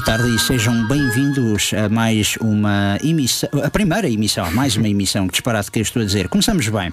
Boa tarde e sejam bem-vindos a mais uma emissão, a primeira emissão, mais uma emissão, que disparate que eu estou a dizer. Começamos bem.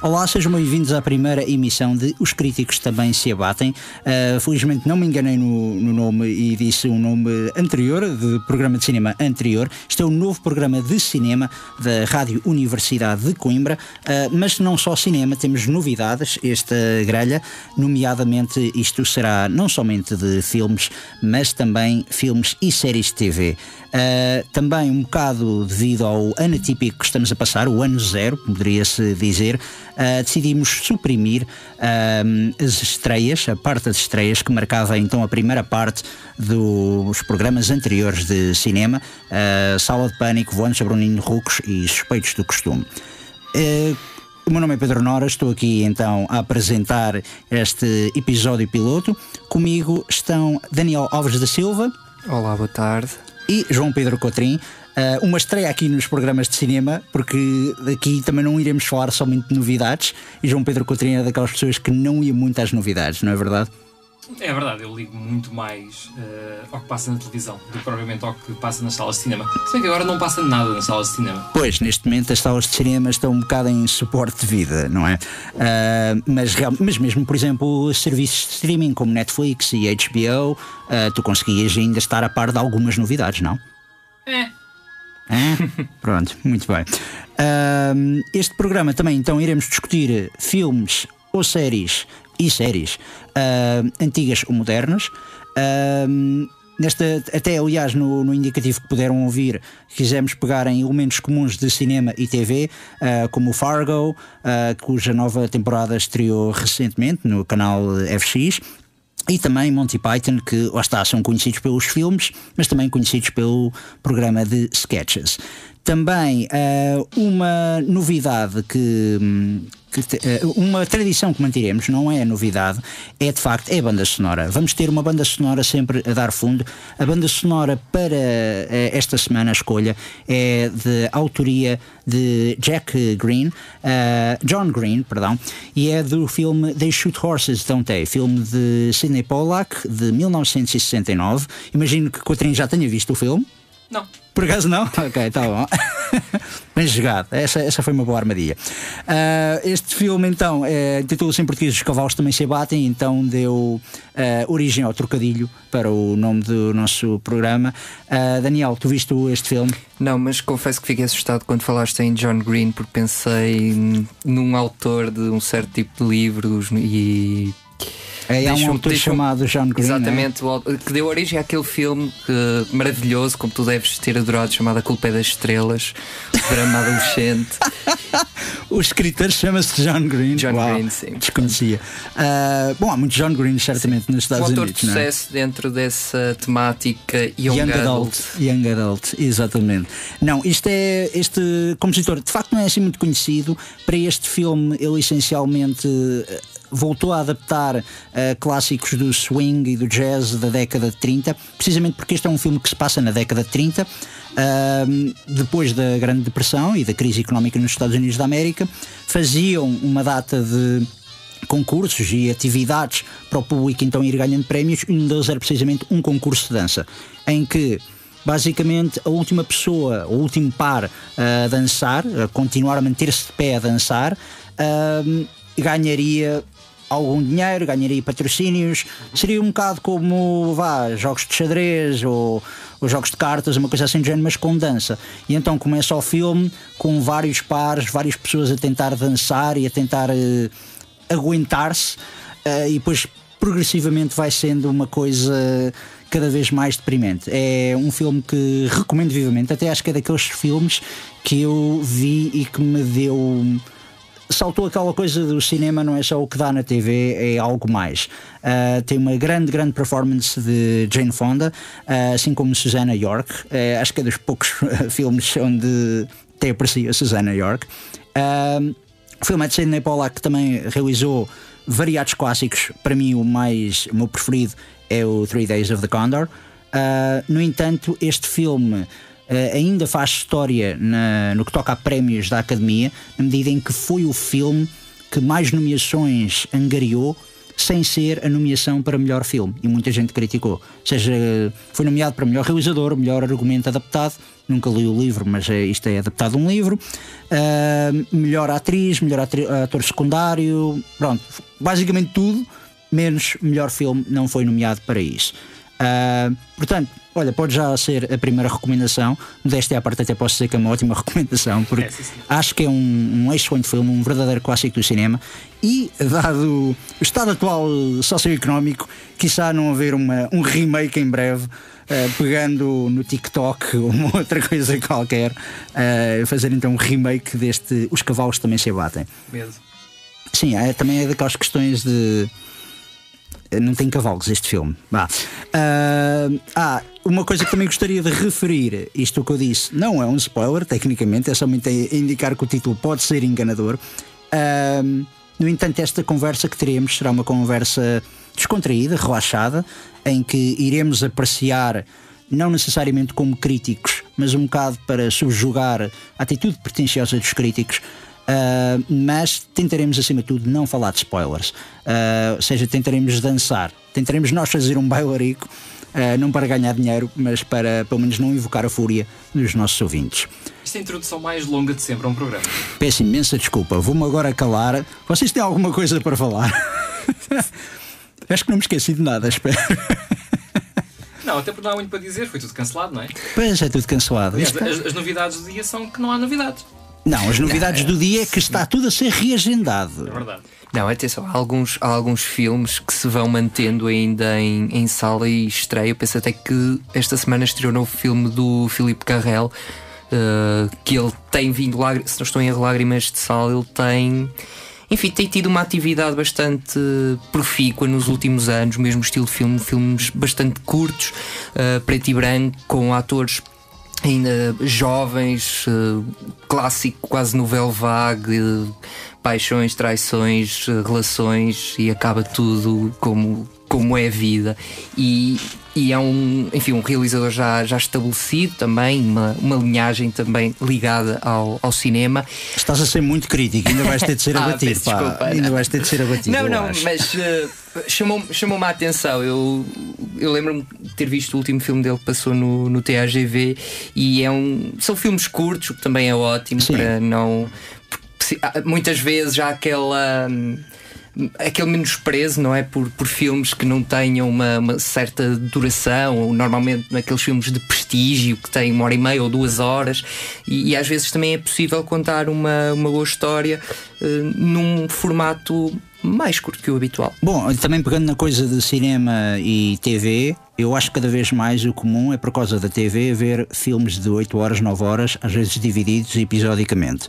Olá, sejam bem-vindos à primeira emissão de Os Críticos Também Se Abatem. Uh, felizmente não me enganei no, no, nome e disse um nome anterior, de programa de cinema anterior. Este é o novo programa de cinema da Rádio Universidade de Coimbra, uh, mas não só cinema, temos novidades, esta grelha, nomeadamente isto será não somente de filmes, mas também filmes e séries de TV. Uh, também um bocado devido ao ano típico que estamos a passar, o ano zero, poderia-se dizer, uh, decidimos suprimir uh, as estreias, a parte das estreias que marcava então a primeira parte dos programas anteriores de cinema, Sala de Pânico, Voando sobre o Ninho Rucos e Suspeitos do Costume. O meu nome é Pedro Nora, estou aqui então a apresentar este episódio piloto. Comigo estão Daniel Alves da Silva. Olá, boa tarde. E João Pedro Cotrim. Uh, uma estreia aqui nos programas de cinema, porque aqui também não iremos falar somente de novidades. E João Pedro Cotrim é daquelas pessoas que não ia muito às novidades, não é verdade? É verdade, eu ligo muito mais uh, ao que passa na televisão do que propriamente ao que passa nas salas de cinema. Se bem que agora não passa nada nas salas de cinema. Pois, neste momento as salas de cinema estão um bocado em suporte de vida, não é? Uh, mas, mas mesmo, por exemplo, serviços de streaming como Netflix e HBO, uh, tu conseguias ainda estar a par de algumas novidades, não? É. É? Pronto, muito bem. Este programa também então iremos discutir filmes ou séries e séries uh, antigas ou modernas. Uh, nesta, até aliás, no, no, indicativo que puderam ouvir, quisemos pegar em elementos comuns de cinema e TV, uh, como o Fargo, cuja nova temporada estreou recentemente no canal FX. E também Monty Python, que lá está, são conhecidos pelos filmes, mas também conhecidos pelo programa de sketches. Também uma novidade que, que, uma tradição que manteremos, não é novidade, é de facto é a banda sonora. Vamos ter uma banda sonora sempre a dar fundo. A banda sonora para esta semana, a escolha, é de autoria de Jack Green, uh, John Green, perdão, e é do filme They Shoot Horses, Don't They? Filme de Sidney Pollack, de 1969. Imagino que Coutrinho já tenha visto o filme. Não. Por acaso não? Ok, tá bom. Bem jogado. Essa, essa foi uma boa armadilha. Uh, este filme, então, é, intitula-se em português Os Cavalos Também Se Abatem, então deu uh, origem ao trocadilho para o nome do nosso programa. Uh, Daniel, tu viste este filme? Não, mas confesso que fiquei assustado quando falaste em John Green, porque pensei num autor de um certo tipo de livros e é, há um autor chamado John Green. Exatamente, é? que deu origem àquele filme que, maravilhoso, como tu deves ter adorado, chamado A Culpa é das Estrelas, o drama adolescente. O escritor chama-se John Green. John Uau, Green, sim. Desconhecia. Ah, bom, há muitos John Green, certamente, nos Um Estados autor Unidos. de não é? sucesso dentro dessa temática Young, Young Adult. Adult. Young Adult, exatamente. Não, isto é. Este compositor de facto não é assim muito conhecido. Para este filme, ele essencialmente voltou a adaptar eh, clássicos do swing e do jazz da década de 30, precisamente porque este é um filme que se passa na década de 30. ahm, depois da Grande Depressão e da crise económica nos Estados Unidos da América, faziam uma data de concursos e atividades para o público então ir ganhando prémios e um deles era precisamente um concurso de dança em que basicamente a última pessoa, o último par a dançar, a continuar a manter-se de pé a dançar, ahm, ganharia algum dinheiro, ganharia patrocínios, seria um bocado como vá, jogos de xadrez ou, ou jogos de cartas, uma coisa assim do género, mas com dança. E então começa o filme com vários pares, várias pessoas a tentar dançar e a tentar eh, aguentar-se eh, e depois progressivamente vai sendo uma coisa cada vez mais deprimente. É um filme que recomendo vivamente, até acho que é daqueles filmes que eu vi e que me deu saltou aquela coisa do cinema, não é só o que dá na TV, é algo mais. Uh, tem uma grande, grande performance de Jane Fonda, uh, assim como Susannah York. Uh, acho que é dos poucos filmes onde tem aprecia Susannah York. Uh, o filme é de Sidney Pollack que também realizou variados clássicos. Para mim, o mais o meu preferido é o Three Days of the Condor. No entanto, este filme Uh, ainda faz história na- no que toca a prémios da Academia, na medida em que foi o filme que mais nomeações angariou sem ser a nomeação para melhor filme. E muita gente criticou. Ou seja, foi nomeado para melhor realizador, melhor argumento adaptado. Nunca li o livro, mas é- isto é adaptado de um livro. Uh, melhor atriz, melhor ator secundário. Pronto, basicamente tudo, menos melhor filme, não foi nomeado para isso. Uh, portanto, olha, pode já ser a primeira recomendação. Modéstia à parte, até posso dizer que é uma ótima recomendação, porque É, sim, sim. acho que é um, um excelente filme, um verdadeiro clássico do cinema. E, dado o estado atual socioeconómico, quiçá não haver uma, um remake em breve. uh, pegando no TikTok ou uma outra coisa qualquer, uh, fazer então um remake deste Os Cavalos Também Se Abatem. Medo. Sim, é, também é daquelas questões de. Não tem cavalos este filme. Ah, ah, uma coisa que também gostaria de referir, isto que eu disse, não é um spoiler, tecnicamente, é somente indicar que o título pode ser enganador. Ah, no entanto, esta conversa que teremos será uma conversa descontraída, relaxada, em que iremos apreciar, não necessariamente como críticos, mas um bocado para subjugar a atitude pretensiosa dos críticos, Uh, mas tentaremos acima de tudo não falar de spoilers. Uh, ou seja, tentaremos dançar, tentaremos nós fazer um bailarico, uh, não para ganhar dinheiro, mas para pelo menos não invocar a fúria dos nossos ouvintes. Isto é a introdução mais longa de sempre a um programa. Peço imensa desculpa, vou-me agora calar. Vocês têm alguma coisa para falar? Acho que não me esqueci de nada, espero. Não, até porque não há muito para dizer, foi tudo cancelado, não é? Pois é tudo cancelado. Aliás, as, as novidades do dia são que não há novidades. Não, as novidades do dia é que está tudo a ser reagendado. É verdade. Não, atenção, há alguns, há alguns filmes que se vão mantendo ainda em, em sala e estreia. Eu penso até que esta semana estreou o novo filme do Filipe Carrel, eh, que ele tem vindo, lágrimas, se não estou em erro, lágrimas de sal, ele tem. Enfim, tem tido uma atividade bastante profícua nos últimos anos, mesmo estilo de filme, filmes bastante curtos, eh, preto e branco, com atores ainda jovens, eh, clássico, quase novela vague, eh, paixões, traições, eh, relações e acaba tudo como, como é a vida. E, e é um, enfim, um realizador já, já estabelecido também, uma, uma linhagem também ligada ao, ao cinema. Estás a ser muito crítico, ainda vais ter de ser Ah, abatido, peço pá. desculpa, ainda vais ter de ser abatido. Não, não, acho. mas eh, chamou-me chamou a atenção. Eu, eu lembro-me de ter visto o último filme dele que passou no, no TAGV e é um, são filmes curtos, o que também é ótimo Sim. para não. se- há- Muitas vezes já há aquela. hum, Aquele menosprezo, não é? Por, por filmes que não tenham uma, uma certa duração, ou normalmente naqueles filmes de prestígio que têm uma hora e meia ou duas horas, e, e às vezes também é possível contar uma, uma boa história eh, num formato mais curto que o habitual. Bom, também pegando na coisa de cinema e TV, eu acho que cada vez mais o comum é por causa da TV ver filmes de 8 horas, 9 horas, às vezes divididos episodicamente.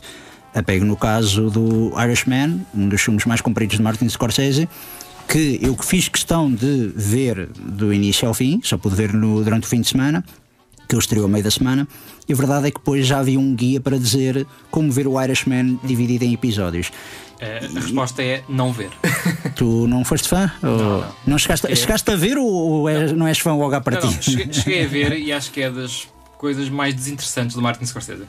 Apego no caso do Irishman, um dos filmes mais compridos de Martin Scorsese, que eu fiz questão de ver do início ao fim, só pude ver no, durante o fim de semana, que eu estreou ao meio da semana, e a verdade é que depois já havia um guia para dizer como ver o Irishman dividido em episódios. Eh, a resposta é não ver. Tu não foste fã? Ou não, chegaste, chegaste a ver ou, ou és- não és fã logo à Não, partida? não, cheguei, cheguei a ver e acho que é das coisas mais desinteressantes do Martin Scorsese.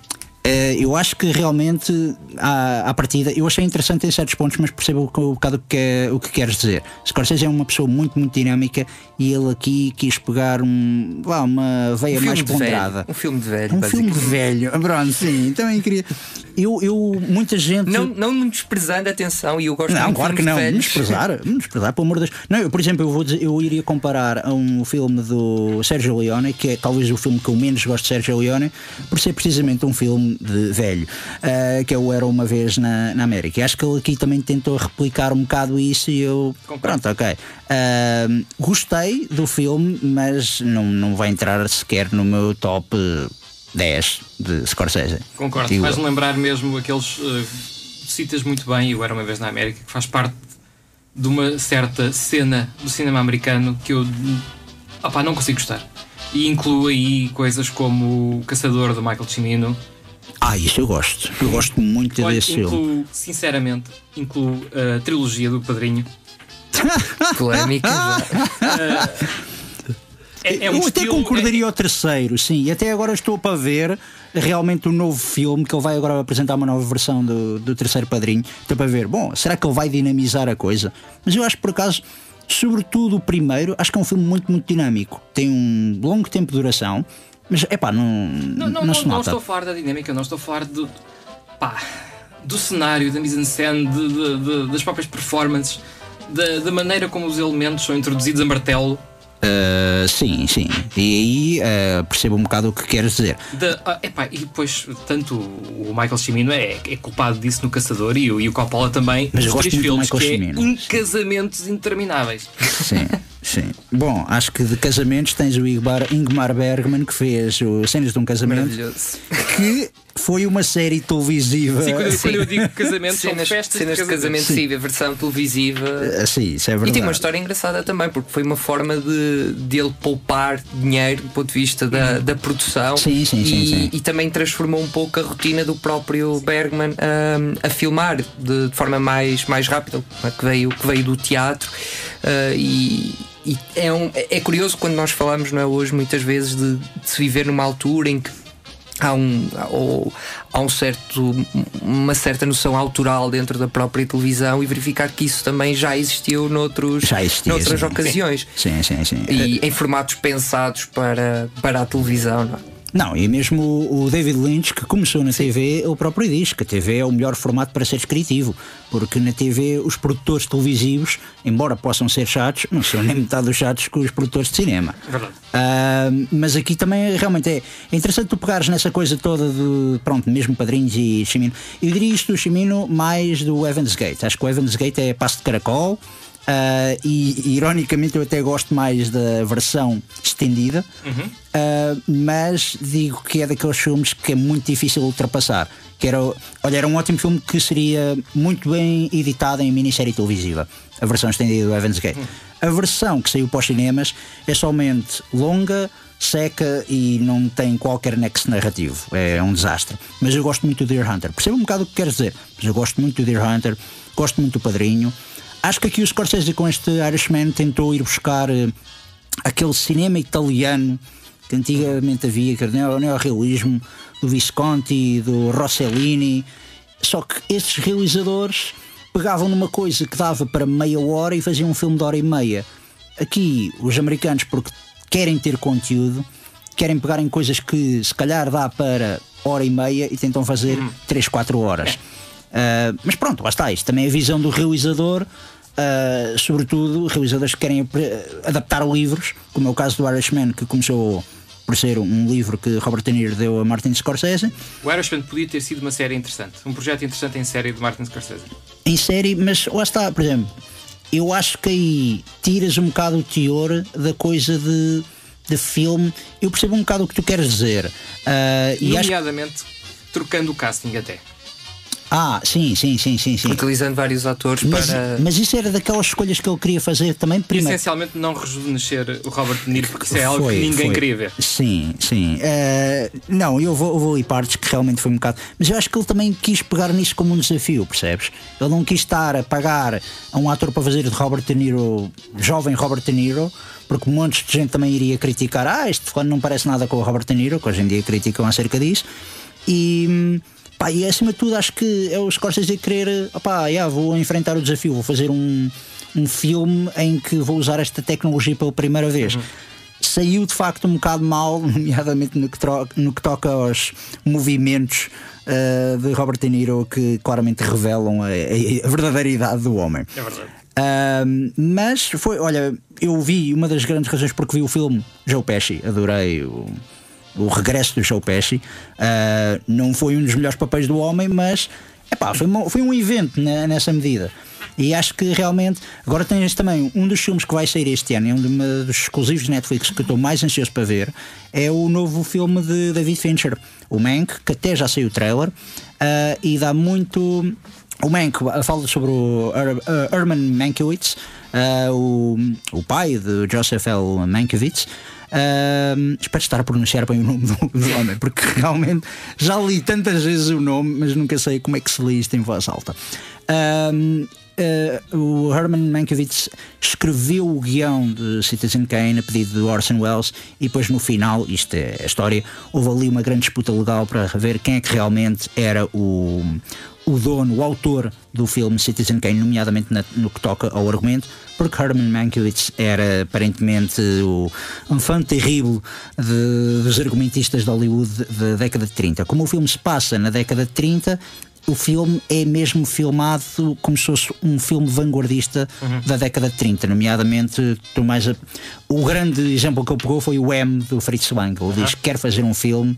Eh, eu acho que realmente à, à partida eu achei interessante em certos pontos, mas percebo um bocado o que, é- o que queres dizer. Scorsese é uma pessoa muito, muito dinâmica e ele aqui quis pegar um, vá, uma veia Um mais de velho. ponderada. Um filme de velho, Um filme de velho, pronto, sim, também queria. Eu, eu muita gente. Não, não me desprezando atenção, e eu gosto Não, claro que não. velhos. Desprezar, desprezar, pelo amor de Deus. Não, eu, por exemplo, eu, vou dizer, eu iria comparar a um filme do Sérgio Leone, que é talvez o filme que eu menos gosto de Sérgio Leone, por ser precisamente um filme de velho, ah, que é o Era Uma Vez na, na América. E acho que ele aqui também tentou replicar um bocado isso e eu. Concordo. Pronto, ok. Ah, gostei do filme, mas não, não vai entrar sequer no meu top 10 de Scorsese. Concordo. Digo eu. lembrar mesmo aqueles. eh, citas muito bem, eu era uma vez na América, que faz parte de uma certa cena do cinema americano que eu opá, não consigo gostar. E inclui aí coisas como o Caçador do Michael Cimino. Ah, isso eu gosto. Eu gosto muito Olha, desse filme. incluo, sinceramente, incluo a trilogia do Padrinho. Polémica já. É, é um eu até estilo- concordaria ao terceiro, sim. E até agora estou para ver realmente o novo filme que ele vai agora apresentar uma nova versão do, do terceiro padrinho. Estou para ver, bom, será que ele vai dinamizar a coisa? Mas eu acho que por acaso, sobretudo o primeiro, acho que é um filme muito, muito dinâmico. Tem um longo tempo de duração, mas é pá, não, Não, não, não, não, estou a falar da dinâmica, não estou a falar do, pá, do cenário, da mise-en-scène, de- de- de- das próprias performances, da, da maneira como os elementos são introduzidos a martelo. Ah, sim, sim. E aí ah, percebo um bocado o que queres dizer. Da, ah, epá, e depois, tanto o Michael Cimino é, é culpado disso no Caçador e, o- e o Coppola também, Mas eu os gosto três muito do filmes, Michael que Cimino. é em casamentos intermináveis. Sim, sim. Bom, acho que de casamentos tens o Ingmar, Ingmar Bergman que fez o Cenas de um Casamento, que foi uma série televisiva. Sim, quando, quando eu digo casamentos, são Cenas, festas cenas de de casamento. casamento, sim, a versão televisiva. Ah, sim, isso é E verdade. tem uma história engraçada também, porque foi uma forma de, de ele poupar dinheiro do ponto de vista da, da produção Sim, sim, sim, e, sim. e também transformou um pouco a rotina do próprio Bergman hum, a filmar de, de forma mais, mais rápida, que veio, que veio do teatro. ah, e e é, um- é curioso quando nós falamos não é, hoje muitas vezes de, de se viver numa altura em que há um, ou- há um certo, uma certa noção autoral dentro da própria televisão e verificar que isso também já existiu noutros, Já existia, noutras sim. ocasiões. Sim, sim, sim. E em formatos pensados para, para a televisão. Não é? Não, e mesmo o o David Lynch, que começou na TV, ele próprio diz que a TV é o melhor formato para ser descritivo, porque na TV os produtores televisivos, embora possam ser chatos, não são nem metade dos chatos que os produtores de cinema. Verdade. Ah, mas aqui também realmente é, é interessante tu pegares nessa coisa toda de, pronto, mesmo padrinhos e Chimino. Eu diria isto do Chimino mais do Evans Gate. Acho que o Evans Gate é passo de caracol. Ah, e ironicamente eu até gosto mais da versão estendida, Ah, mas digo que é daqueles filmes que é muito difícil ultrapassar. Que era, olha, era um ótimo filme que seria muito bem editado em minissérie televisiva, a versão estendida do Evans Gate. A versão que saiu para os cinemas é somente longa, seca e não tem qualquer nexo narrativo. É um desastre. Mas eu gosto muito do Deer Hunter. Percebo um bocado o que queres dizer, mas eu gosto muito do Deer Hunter, gosto muito do Padrinho. Acho que aqui o Scorsese com este Irishman tentou ir buscar eh, aquele cinema italiano que antigamente havia, que era o neorrealismo do Visconti, do Rossellini. Só que esses realizadores pegavam numa coisa que dava para meia hora e faziam um filme de hora e meia. Aqui, os americanos, porque querem ter conteúdo, querem pegar em coisas que se calhar dá para hora e meia e tentam fazer 3, 4 horas. Ah, mas pronto, lá está. Isto também é a visão do realizador. ah, sobretudo realizadores que querem adaptar livros, como é o caso do Irishman, que começou por ser um livro que Robert De Niro deu a Martin Scorsese, O Irishman podia ter sido uma série interessante, um projeto interessante em série de Martin Scorsese. em série, mas lá está, por exemplo, eu acho que aí tiras um bocado o teor da coisa de, de filme. Eu percebo um bocado o que tu queres dizer. Ah, e acho Nomeadamente, trocando o casting até. Ah, sim, sim, sim, sim, sim. utilizando vários atores Mas, para. mas isso era daquelas escolhas que ele queria fazer também primeiro. Essencialmente não rejuvenescer o Robert De Niro, porque isso é algo Foi, que ninguém foi. queria ver. Sim, sim. Eh, não, eu vou, eu vou ali partes que realmente foi um bocado. Mas eu acho que ele também quis pegar nisso como um desafio, percebes? Ele não quis estar a pagar a um ator para fazer de Robert De Niro, jovem Robert De Niro, porque um monte de gente também iria criticar. Ah, este fulano não parece nada com o Robert De Niro, que hoje em dia criticam acerca disso. E. Pá, e acima de tudo acho que é o Scorsese a querer opá, yeah, vou enfrentar o desafio, vou fazer um, um filme em que vou usar esta tecnologia pela primeira vez saiu de facto um bocado mal, nomeadamente no que, no que toca aos movimentos uh, de Robert De Niro que claramente revelam a, a- verdadeira idade do homem. É verdade. Mas foi, olha, eu vi uma das grandes razões porque vi o filme Joe Pesci, adorei o, o regresso do Joe Pesci. Uh, não foi um dos melhores papéis do homem, mas epá, foi, uma- foi um evento ne- nessa medida. E acho que realmente. Agora tens também um dos filmes que vai sair este ano, é um dos exclusivos de Netflix que eu estou mais ansioso para ver. É o novo filme de David Fincher, o Mank, que até já saiu o trailer uh, e dá muito. O Mank fala sobre o Her- Herman Mankiewicz, uh, o, o pai de Joseph L. Mankiewicz. Espero estar a pronunciar bem o nome do, do homem, porque realmente já li tantas vezes o nome, mas nunca sei como é que se lê isto em voz alta. Uh, o Herman Mankiewicz escreveu o guião de Citizen Kane a pedido de Orson Welles e depois no final, isto é a história, houve ali uma grande disputa legal para ver quem é que realmente era o, o dono, o autor do filme Citizen Kane, nomeadamente na- no que toca ao argumento, porque Herman Mankiewicz era aparentemente o um fã terrível dos argumentistas de Hollywood da década de 30. Como o filme se passa na década de 30, o filme é mesmo filmado como se fosse um filme vanguardista da década de 30, nomeadamente mais a- o grande exemplo que ele pegou foi o M do Fritz Lang. Ele diz que quer fazer um filme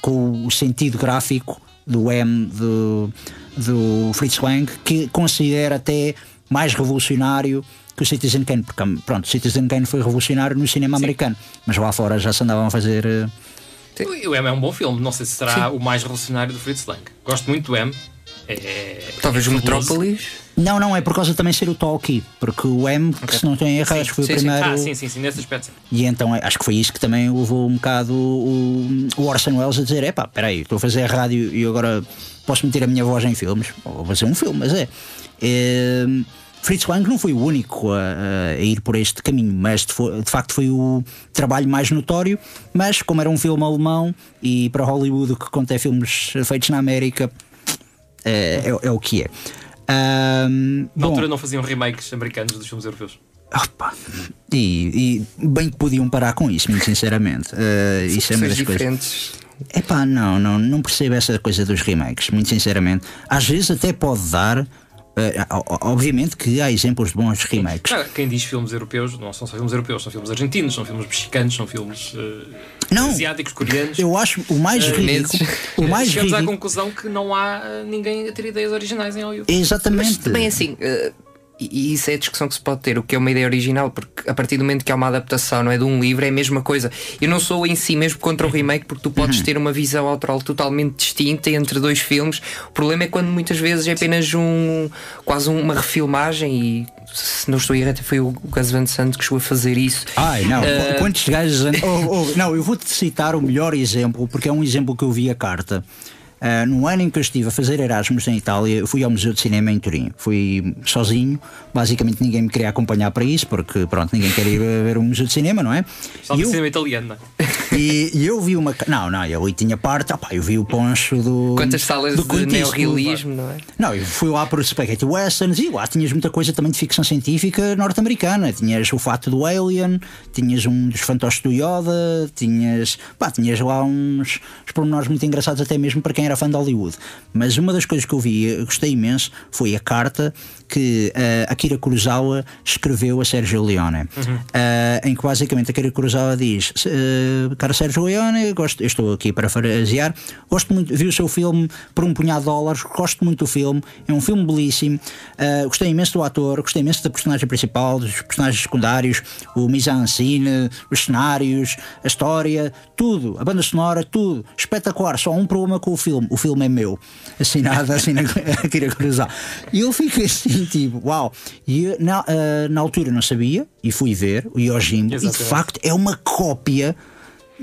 com o sentido gráfico do M do, do Fritz Lang, que considera até mais revolucionário que o Citizen Kane, porque pronto, Citizen Kane foi revolucionário no cinema americano, mas lá fora já se andavam a fazer. eh, O M é um bom filme, não sei se será o mais revolucionário do Fritz Lang. Gosto muito do M. É, Talvez o é. Metrópolis. Não, não, é por causa de também ser o Talkie, porque o M, que se não estou em erro, Sim, acho que foi sim, o sim. primeiro. Ah, sim, sim, sim, nesse aspecto sim. E então é- acho que foi isso que também levou um bocado o, o Orson Welles a dizer: epá, peraí, estou a fazer rádio e agora posso meter a minha voz em filmes. Vou fazer um filme, mas é. É, Fritz Lang não foi o único a, a ir por este caminho, mas de, de facto foi o trabalho mais notório. Mas, como era um filme alemão e para Hollywood que conta é filmes feitos na América, é, é- é o que é. Ahm, Na bom, altura não faziam remakes americanos dos filmes europeus. Opa, e, e bem que podiam parar com isso, muito sinceramente. Eh, isso é uma das coisas. Epá, não, não, não percebo essa coisa dos remakes, muito sinceramente. Às vezes até pode dar. Eh, obviamente que há exemplos de bons remakes. Ah, quem diz filmes europeus não são só filmes europeus, são filmes argentinos, são filmes mexicanos, são filmes eh, Não. asiáticos, coreanos. Eu acho o mais Chineses. ridículo. O mais Chegamos à ridículo. conclusão que não há ninguém a ter ideias originais em Hollywood. Exatamente. Mas também assim. eh, e isso é a discussão que se pode ter, o que é uma ideia original, porque a partir do momento que há uma adaptação não é, de um livro, é a mesma coisa. Eu não sou em si mesmo contra o remake, porque tu podes ter uma visão autoral totalmente distinta entre dois filmes. O problema é quando muitas vezes é apenas um quase uma refilmagem e se não estou até foi o Gus Van Sant que chegou a fazer isso. Ai, não. Eh, Quantos gajos. Oh, oh, não, eu vou-te citar o melhor exemplo, porque é um exemplo que eu vi a carta. Ah, no ano em que eu estive a fazer Erasmus em Itália, fui ao Museu de Cinema em Turim. Fui sozinho, basicamente ninguém me queria acompanhar para isso, porque pronto, ninguém quer ir ver um Museu de Cinema, não é? Só de eu- cinema italiano, não é? E, e eu vi uma. Não, não, eu ali tinha parte, opá, eu vi o poncho do. Quantas salas do de neorrealismo, não é? não, eu fui lá para o Spaghetti Westerns e lá tinhas muita coisa também de ficção científica norte-americana. Tinhas o fato do Alien, tinhas um dos fantoches do Yoda, tinhas. pá, tinhas lá uns, uns pormenores muito engraçados, até mesmo para quem era fã de Hollywood. Mas uma das coisas que eu vi, eu gostei imenso, foi a carta que eh, Akira Kurosawa escreveu a Sergio Leone, Eh, em que basicamente Akira Kurosawa diz: "Se, cara Sérgio Leone, gosto, estou aqui para parafrasear, gosto muito, vi o seu filme por um punhado de dólares, gosto muito do filme, é um filme belíssimo, uh, gostei imenso do ator, gostei imenso da personagem principal, dos personagens secundários, o mise-en-scène, os cenários, a história, tudo, a banda sonora, tudo, espetacular. Só um problema com o filme, o filme é meu, assim nada, assim na, aqui na cruzar. E eu fiquei assim, tipo, uau. E eu, na, uh, na altura não sabia, e fui ver o Yojimbo, e de facto é uma cópia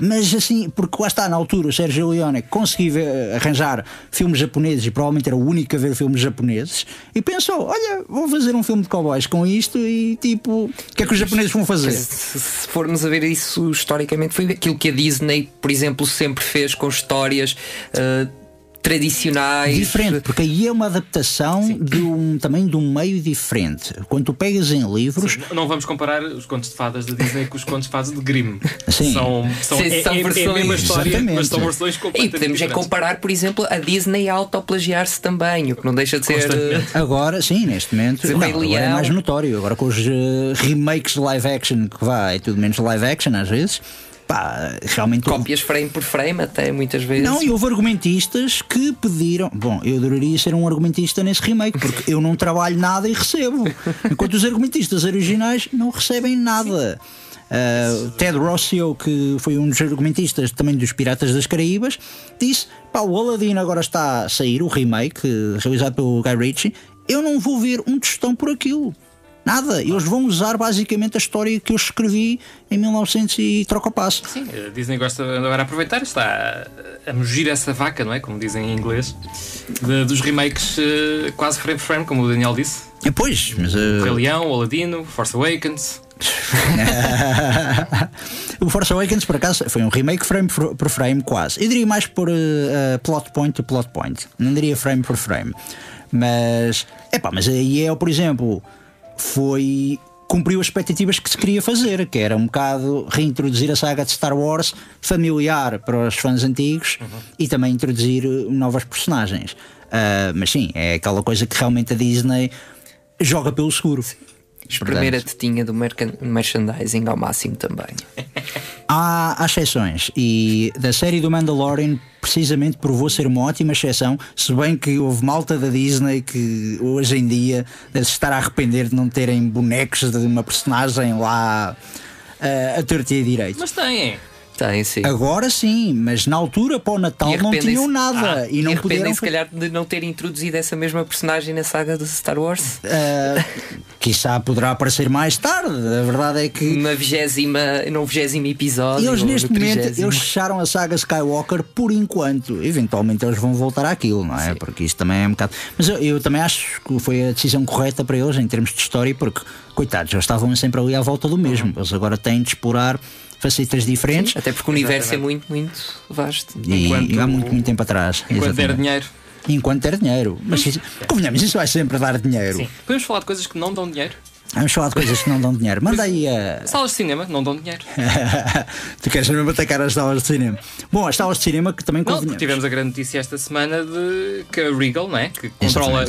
mas assim, porque lá está, na altura, o Sérgio Leone conseguiu arranjar filmes japoneses e provavelmente era o único a ver filmes japoneses e pensou: olha, vou fazer um filme de cowboys com isto e tipo, o que é que os japoneses vão fazer? Se, se formos a ver isso historicamente, foi aquilo que a Disney, por exemplo, sempre fez com histórias. Uh, tradicionais. Diferente, porque aí é uma adaptação de um, também de um meio diferente. Quando tu pegas em livros. Sim, não vamos comparar os contos de fadas da Disney com os contos de fadas de Grimm. Sim. São, são, Sim, é, são é, versões. É a mesma história, Exatamente. mas são versões E completamente podemos é diferentes. comparar, por exemplo, a Disney a autoplagiar-se também, o que não deixa de ser. Uh, Agora, sim, neste momento, Sim, não, agora é mais notório. Agora com os eh, remakes de live action que vai, é tudo menos live action às vezes, pá, realmente. Cópias frame por frame, até muitas vezes. Não, e houve argumentistas que pediram. Bom, eu adoraria ser um argumentista nesse remake, porque eu não trabalho nada e recebo. Enquanto os argumentistas originais não recebem nada. Uh, Ted Rossio, que foi um dos argumentistas também dos Piratas das Caraíbas, disse: pá, o Aladdin agora está a sair, o remake, realizado pelo Guy Ritchie. Eu não vou ver um tostão por aquilo. Nada. Eles vão usar basicamente a história que eu escrevi em 1900 e troca o passo. Sim, a Disney gosta de agora aproveitar, está a, mugir essa vaca, não é? Como dizem em inglês, de- dos remakes eh, quase frame por frame, como o Daniel disse. E, pois, mas. uh, O Rei Leão, o Aladino, Force Awakens. o Force Awakens, por acaso, foi um remake frame por, frame, quase. Eu diria mais por uh, uh, plot point to plot point. Não diria frame por frame. Mas, epá, mas aí é, por exemplo, foi. cumpriu as expectativas que se queria fazer, que era um bocado reintroduzir a saga de Star Wars familiar para os fãs antigos e também introduzir uh, novas personagens. Uh, mas sim, é aquela coisa que realmente a Disney joga pelo seguro. Espremer a tetinha do merchandising ao máximo também. Há, há exceções e da série do Mandalorian precisamente provou ser uma ótima exceção, se bem que houve malta da Disney que hoje em dia deve se estar a arrepender de não terem bonecos de uma personagem lá eh, a torta e direito. Mas têm. Tem, sim. Agora sim, mas na altura para o Natal E não tinham nada Ah, e não arrependem-se, puderam se calhar de não ter introduzido essa mesma personagem na saga de Star Wars. Uh, quiçá poderá aparecer mais tarde. A verdade é que Na vigésima, no vigésimo episódio. eles neste momento eles fecharam a saga Skywalker por enquanto. Eventualmente eles vão voltar àquilo, não é? Porque isso também é um bocado. Mas eu, eu também acho que foi a decisão correta para eles em termos de história, porque, coitados, eles estavam sempre ali à volta do mesmo. Eles agora têm de explorar facetas diferentes Até porque o universo é muito, muito vasto. e, Enquanto- e há muito, muito tempo atrás. Enquanto der Exatamente. dinheiro. Enquanto der dinheiro. Mas isso, convenhamos, isso vai sempre dar dinheiro. Sim. Podemos falar de coisas que não dão dinheiro? Vamos falar de coisas que não dão dinheiro. Manda aí a. Salas de cinema não dão dinheiro. tu queres mesmo atacar as salas de cinema? Bom, as salas de cinema que também Não, tivemos a grande notícia esta semana de que a Regal, não é? que controla.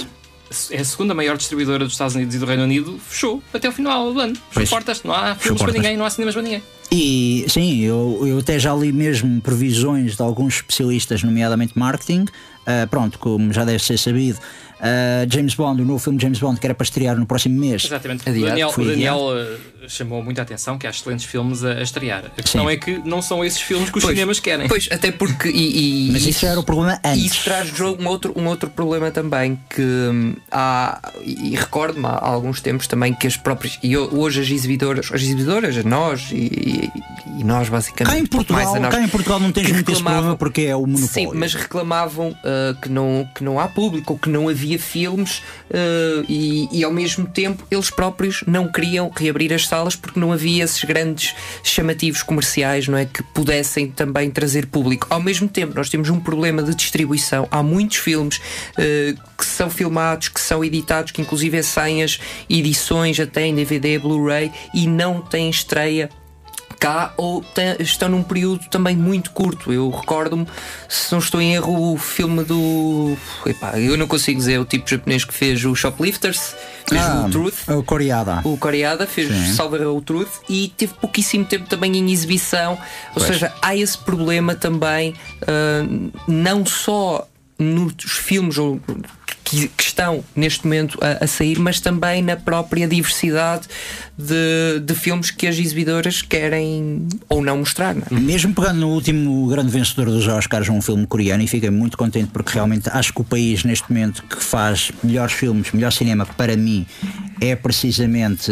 É a segunda maior distribuidora dos Estados Unidos e do Reino Unido, fechou até o final do ano. Fechou Pois. portas, não há filmes para ninguém, não há cinemas para ninguém. E sim, eu, eu até já li mesmo previsões de alguns especialistas, nomeadamente marketing. Ah, pronto, como já deve ser sabido, ah, James Bond, o novo filme de James Bond, que era para estrear no próximo mês. Exatamente. O Adiado, Daniel, foi o Daniel eh, chamou muita atenção que há excelentes filmes a, a estrear. A questão Sim. é que não são esses filmes que os Pois. cinemas querem. Pois, até porque. E, e- Mas isso era o problema E antes. isso traz jogo um outro, um outro problema também que hum, há, e, e recordo-me há alguns tempos também que as próprias, e ho- hoje as exibidoras, as exibidoras, nós e, e- e nós basicamente. Cá em, pouco mais Portugal, a nós, cá em Portugal não tens muito esse problema porque é o monopólio. Sim, mas reclamavam ah, que, não, que não há público, que não havia filmes ah, e, e ao mesmo tempo eles próprios não queriam reabrir as salas porque não havia esses grandes chamativos comerciais não é, que pudessem também trazer público. Ao mesmo tempo, nós temos um problema de distribuição. Há muitos filmes ah, que são filmados, que são editados, que inclusive saem as edições até em DVD, Blu-ray e não têm estreia cá ou estão num período também muito curto. Eu recordo-me, se não estou em erro, o filme do. Epá, eu não consigo dizer o tipo japonês que fez o Shoplifters, fez Ah, o Truth. o Coreada. O Coreada fez Sim. Salvar o Truth e teve pouquíssimo tempo também em exibição. Ou Pois. seja, há esse problema também, ah, não só nos filmes ou- que, que estão neste momento a, a sair, mas também na própria diversidade de, de filmes que as exibidoras querem ou não mostrar. não é? Mesmo pegando no último grande vencedor dos Oscars, um filme coreano, e fiquei muito contente porque realmente acho que o país neste momento que faz melhores filmes, melhor cinema para mim é precisamente.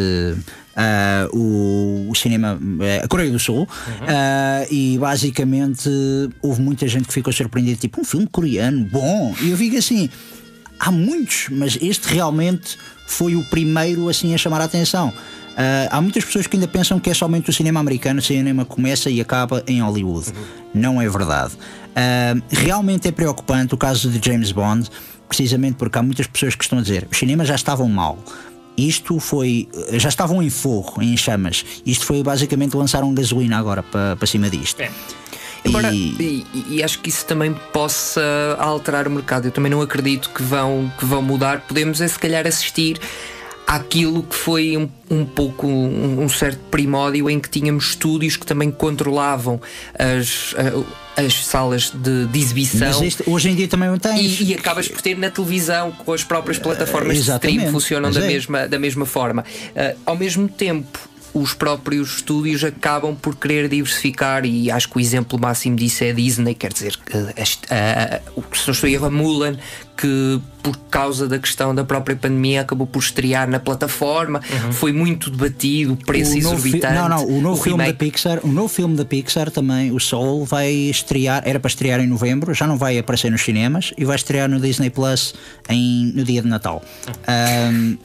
ah, o, o cinema, eh, a Coreia do Sul, Ah, e basicamente houve muita gente que ficou surpreendida, tipo, um filme coreano, bom, e eu fico assim, há muitos, mas este realmente foi o primeiro assim a chamar a atenção. Ah, há muitas pessoas que ainda pensam que é somente o cinema americano, o cinema começa e acaba em Hollywood. Não é verdade. Ah, realmente é preocupante o caso de James Bond, precisamente porque há muitas pessoas que estão a dizer os cinemas já estavam mal. Isto foi. Já estavam em fogo, em chamas. Isto foi basicamente lançar um gasolina agora para, para cima disto. É. Embora, E- e, e acho que isso também possa alterar o mercado. Eu também não acredito que vão, que vão mudar. Podemos, é, se calhar, assistir àquilo que foi um, um pouco um, um certo primórdio em que tínhamos estúdios que também controlavam as, as salas de, de exibição. Isto- hoje em dia também o tens. E, e acabas por ter na televisão com as próprias plataformas de exatamente, stream funcionam mas da é. mesma, da mesma forma. Ah, ao mesmo tempo, os próprios estúdios acabam por querer diversificar, e acho que o exemplo máximo disso é a Disney, quer dizer, o que se não estou a Mulan, que por causa da questão da própria pandemia acabou por estrear na plataforma, foi muito debatido, o preço O exorbitante. Não, não, o novo filme da. Pixar, o novo filme da Pixar também, o Soul, vai estrear, era para estrear em novembro, já não vai aparecer nos cinemas e vai estrear no Disney Plus em, no dia de Natal. Ahm,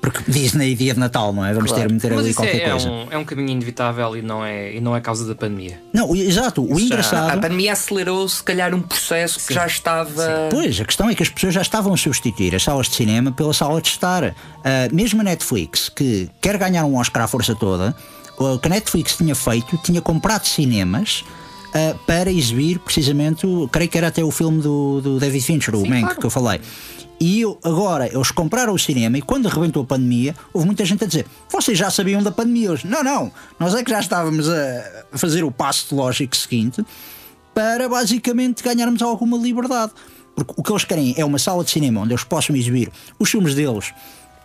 porque Disney dia de Natal, não é? Vamos ter meter Mas ali isso qualquer é, é coisa. um, é um caminho inevitável e não é, e não é causa da pandemia. Não, exato, o já- engraçado. A pandemia acelerou, se calhar, um processo que já estava. Pois, a questão é que as pessoas já estavam a substituir as salas de cinema pela sala de estar. Ah, mesmo a Netflix, que quer ganhar um Oscar à força toda, o que a Netflix tinha feito, tinha comprado cinemas. ah, para exibir precisamente, creio que era até o filme do, do David Fincher, o Mank, que eu falei. E eu- agora eles compraram o cinema e quando arrebentou a pandemia, houve muita gente a dizer: vocês já sabiam da pandemia hoje? Não, não, nós é que já estávamos a fazer o passo lógico seguinte para basicamente ganharmos alguma liberdade. Porque o que eles querem é uma sala de cinema onde eles possam exibir os filmes deles.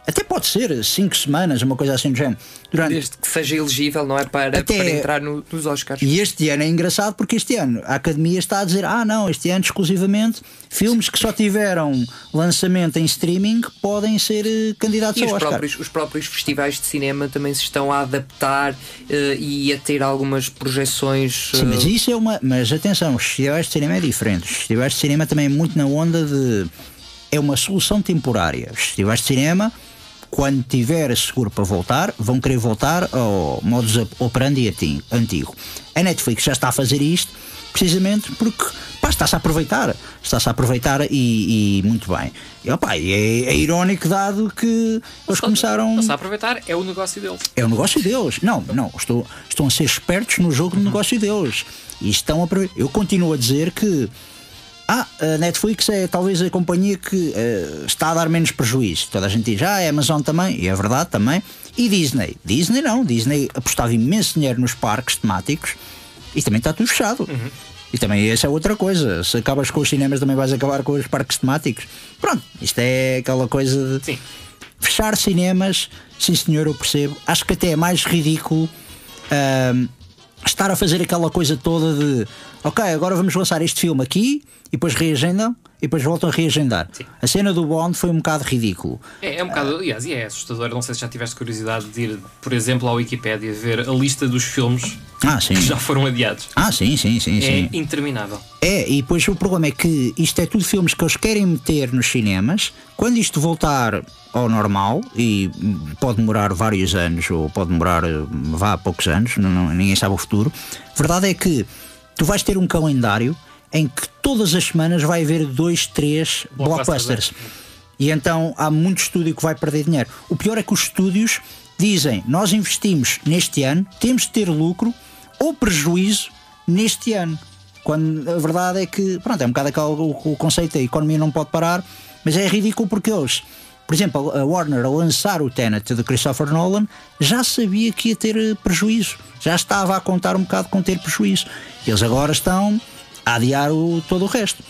Até pode ser cinco semanas, uma coisa assim do género. Durante... Desde que seja elegível, não é? Para, Até- para entrar no- nos Oscars. E este ano é engraçado porque este ano a Academia está a dizer: ah, não, este ano exclusivamente filmes que só tiveram lançamento em streaming podem ser eh, candidatos E ao os Oscar. próprios, os próprios festivais de cinema também se estão a adaptar eh, e a ter algumas projeções. Sim, mas eh, isso é uma. Mas atenção, os festivais de cinema é diferente. Os festivais de cinema também é muito na onda de. É uma solução temporária. Os festivais de cinema, quando tiver seguro para voltar, vão querer voltar ao modus operandi antigo. A Netflix já está a fazer isto precisamente porque está-se a aproveitar. Está-se a aproveitar e, e muito bem. E, opa, é, é irónico dado que eles começaram. Se a aproveitar, é o negócio deles. É o negócio deles. Não, não, estou, estão a ser espertos no jogo do negócio deles. E estão a. Eu continuo a dizer que ah, a Netflix é talvez a companhia que eh, está a dar menos prejuízo. Toda a gente diz, ah, a Amazon também, e é verdade também. E Disney? Disney não. Disney apostava imenso dinheiro nos parques temáticos e também está tudo fechado. E também essa é outra coisa. Se acabas com os cinemas, também vais acabar com os parques temáticos. Pronto, isto é aquela coisa de Sim. fechar cinemas, sim senhor, eu percebo. Acho que até é mais ridículo ahm, estar a fazer aquela coisa toda de ok, agora vamos lançar este filme aqui e depois reagendam e depois voltam a reagendar. A cena do Bond foi um bocado ridículo. É, é um bocado, aliás, e é assustador. Não sei se já tiveste curiosidade de ir, por exemplo, à Wikipédia ver a lista dos filmes Ah, sim. que já foram adiados. Ah, sim, sim, sim, sim. É interminável. É, e depois o problema é que isto é tudo filmes que eles querem meter nos cinemas. Quando isto voltar ao normal, e pode demorar vários anos, ou pode demorar, vá, poucos anos, não- ninguém sabe o futuro. A verdade é que tu vais ter um calendário em que todas as semanas vai haver dois, três Blockbusters, blockbusters. E então há muito estúdio que vai perder dinheiro. O pior é que os estúdios dizem: nós investimos neste ano, temos de ter lucro, ou prejuízo neste ano. Quando a verdade é que, pronto, é um bocado aquele o, o conceito, a economia não pode parar, mas é ridículo porque eles, por exemplo, a Warner a lançar o Tenet de Christopher Nolan já sabia que ia ter eh, prejuízo, já estava a contar um bocado com ter prejuízo. Eles agora estão adiar o, todo o resto.